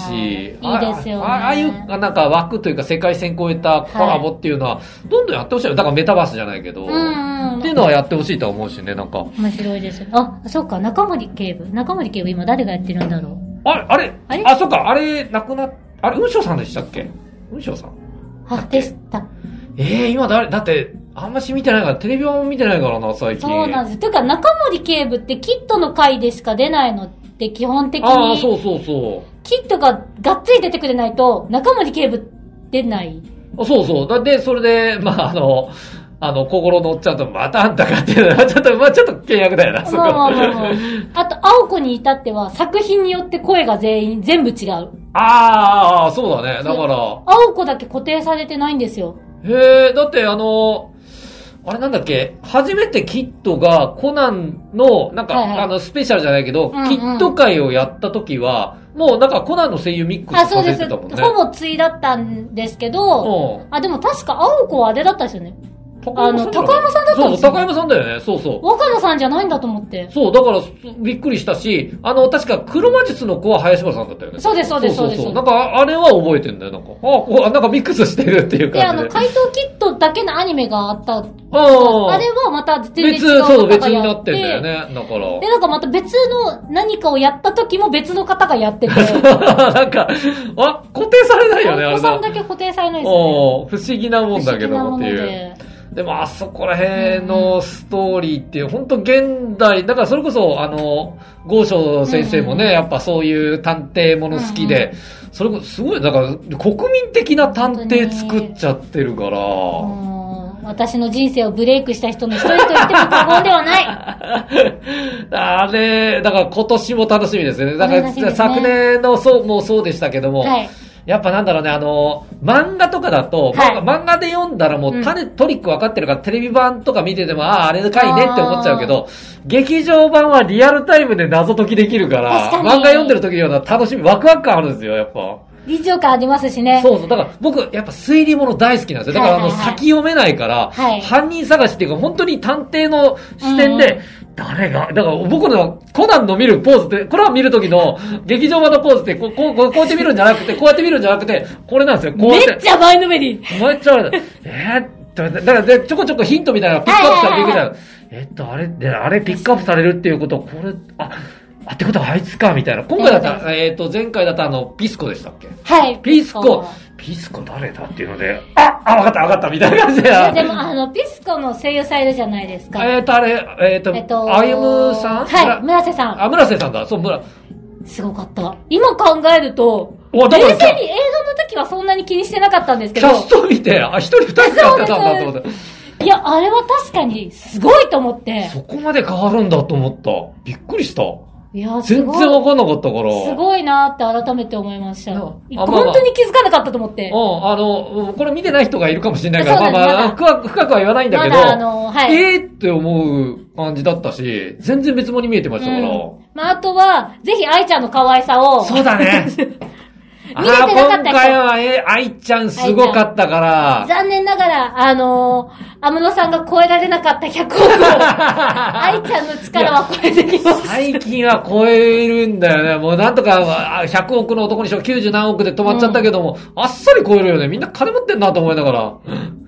はいいいですよねああああいう、なんか枠というか世界線超えたコラボっていうのは、どんどんやってほしいよ。だからメタバースじゃないけど、うんうんっていうのはやってほしいとは思うしね、なんか。面白いです。あ、そうか、中森警部。中森警部今誰がやってるんだろう。あれ、あれ、あれ？あ、そっか、あれ、なくなっ、あれ、雲翔さんでしたっけ？雲翔さんあ、でした。ええ今誰、だって、あんまし見てないから、テレビ版も見てないからな、最近。そうなんです。というか、中森警部ってキットの回でしか出ないのって基本的ああ、に、そうそうそう。キットががっつり出てくれないと、中森警部出ない。あそうそう。だで、それで、まあ、あの、あの、心のおっちゃんと、またあんたかっていうのは、(laughs) ちょっと、まあちょっと契約だよな、そこ。まあまあまあまあ。あと、青子に至っては作品によって声が全員、全部違う。ああ、そうだね。だから、青子だけ固定されてないんですよ。へえ、だってあの、あれなんだっけ？初めてキッドがコナンの、なんか、はいはいあの、スペシャルじゃないけど、うんうんキッド会をやった時は、もうなんかコナンの声優ミックあ、スさそうです。せてたもんね。ほぼ対だったんですけど、うん。あ、でも確か青子はあれだったんですよね。あの高山さんだったんですよそう、高山さんだよね。そうそう。若野さんじゃないんだと思って。そう、だから、びっくりしたし、あの、確か、黒魔術の子は林原さんだったよね。そうですそうですそうですなんか、あれは覚えてんだよ、なんか。あ、こう、なんかミックスしてるっていうで、あの。怪盗キットだけのアニメがあった。ああれはまた全然違別、うそう、方別になってんだよて、ね。だから。で、なんかまた別の何かをやった時も別の方がやってて、(laughs) なんか、あ、固定されないよね、あれだお子さん。だけ固定されないですよね。お不思議なもんだけどもっていう。ででも、あそこら辺のストーリーっていう、本当現代、だからそれこそ、あの、豪昌先生もね、うんやっぱそういう探偵もの好きで、それこそすごい、だから国民的な探偵作っちゃってるから、私の人生をブレイクした人の一人と言っても過言ではない。(laughs) あれ、だから今年も楽しみですよね。だから、ね昨年のそうもそうでしたけども、はい。やっぱなんだろうね、あの、漫画とかだと、はい漫画で読んだらもううん種、トリック分かってるから、テレビ版とか見てても、ああ、あれかいねって思っちゃうけど、劇場版はリアルタイムで謎解きできるから、漫画読んでる時ような楽しみ、ワクワク感あるんですよ、やっぱ。臨場感ありますしね。そうそう。だから僕、やっぱ推理物大好きなんですよ。だからあの、先読めないから、はい犯人探しっていうか、本当に探偵の視点で、うん誰が、だから僕のコナンの見るポーズって、これは見る時の劇場版のポーズってこう、こう、こうやって見るんじゃなくて、こうやって見るんじゃなくて、これなんですよ。こうめやって。っちゃ前のめり。めっちゃ。えーっと、だからでちょこちょこヒントみたいなピックアップされていくじゃん。えっと、あれ、で、あれピックアップされるっていうこと、これ、あ、あ、ってことはあいつか、みたいな。今回だったら、えーっと、前回だったらあの、ピスコでしたっけ？はい。ピスコ、ピスコ誰だっていうので、あ、あ、わかったわかったみたいな感じで。でも、あの、ピスコの声優さんいるじゃないですか。えっと、あれ、えっと、えっと、あゆむさん？はい、村瀬さん。あ、村瀬さんだ。そう、村。すごかった。今考えると、冷静に映画の時はそんなに気にしてなかったんですけど、キャスト見て、あ、一人二人使ってたんだと思って。いや、あれは確かにすごいと思って、そこまで変わるんだと思った。びっくりした。いや、す全。然わかんなかったから。すごいなって改めて思いました。あ本当に気づかなかったと思って。うん、あの、これ見てない人がいるかもしれないから、まあまあ、深く深くは言わないんだけど、まだあの、はい。えーって思う感じだったし、全然別物に見えてましたから。うんまあ、あとは、ぜひ愛ちゃんの可愛さを、そうだね。(laughs) 見れてなかった今回は、え、愛ちゃんすごかったから。残念ながら、あのー、安室さんが超えられなかった100億を、(laughs) 愛ちゃんの力は超えてきました。最近は超えるんだよね。もうなんとか、あ100億の男にしろ90何億で止まっちゃったけども、あっさり超えるよね。みんな金持ってんなと思いながら。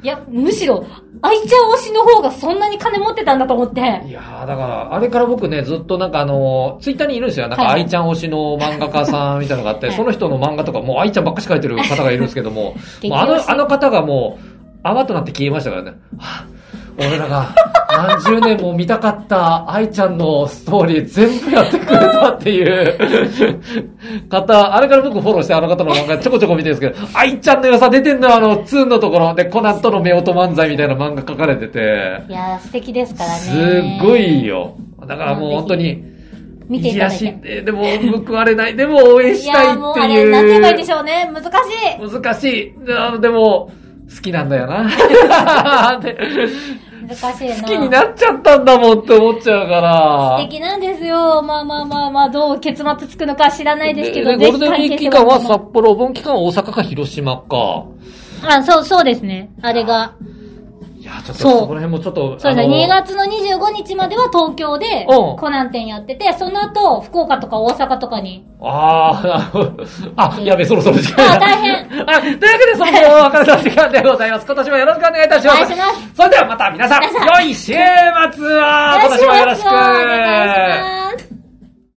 いや、むしろ、愛ちゃん推しの方がそんなに金持ってたんだと思って。いやー、だから、あれから僕ね、ずっとなんかあの、ツイッターにいるんですよ。なんか、はい愛ちゃん推しの漫画家さんみたいなのがあって、はいその人の漫画とか、もう愛ちゃんばっかし描いてる方がいるんですけども、(laughs) 激もうあの、あの方がもう、泡となって消えましたからね。はぁ俺らが何十年も見たかった愛ちゃんのストーリー全部やってくれたっていう方、あれから僕フォローしてあの方の漫画ちょこちょこ見てるんですけど、愛ちゃんの良さ出てんのよあの、ツーンのところでコナンとの夫婦漫才みたいな漫画書かれてて、いやー、素敵ですからね。すっごいよ。だからもう本当に、見ていただいて。いでも報われない、でも応援いしたいやー、もうあれ、っていう。なんて言えばいいんでしょうね。難しい。難しい。あのでも、好きなんだよな。(laughs) で難しいな。好きになっちゃったんだもんって思っちゃうから。素敵なんですよ。まあまあまあまあ、どう結末つくのか知らないですけど、でゴールデンウィーク期間は札幌、お盆期間は大阪か広島か。あ、そう、そうですね。あれが。いや、ちょっとそこら辺もちょっと。そうですね。あの2月の25日までは東京でうんコナン店やってて、その後、福岡とか大阪とかに。あーなるほどあ、やべ、そろそろ時間あ大変 (laughs) あ、というわけで、そろそろお別れの時間でございます。今年もよろしくお願いいたします。お願いしますそれではまた皆さん、皆さん良い週末を今年もよろしくお願いします。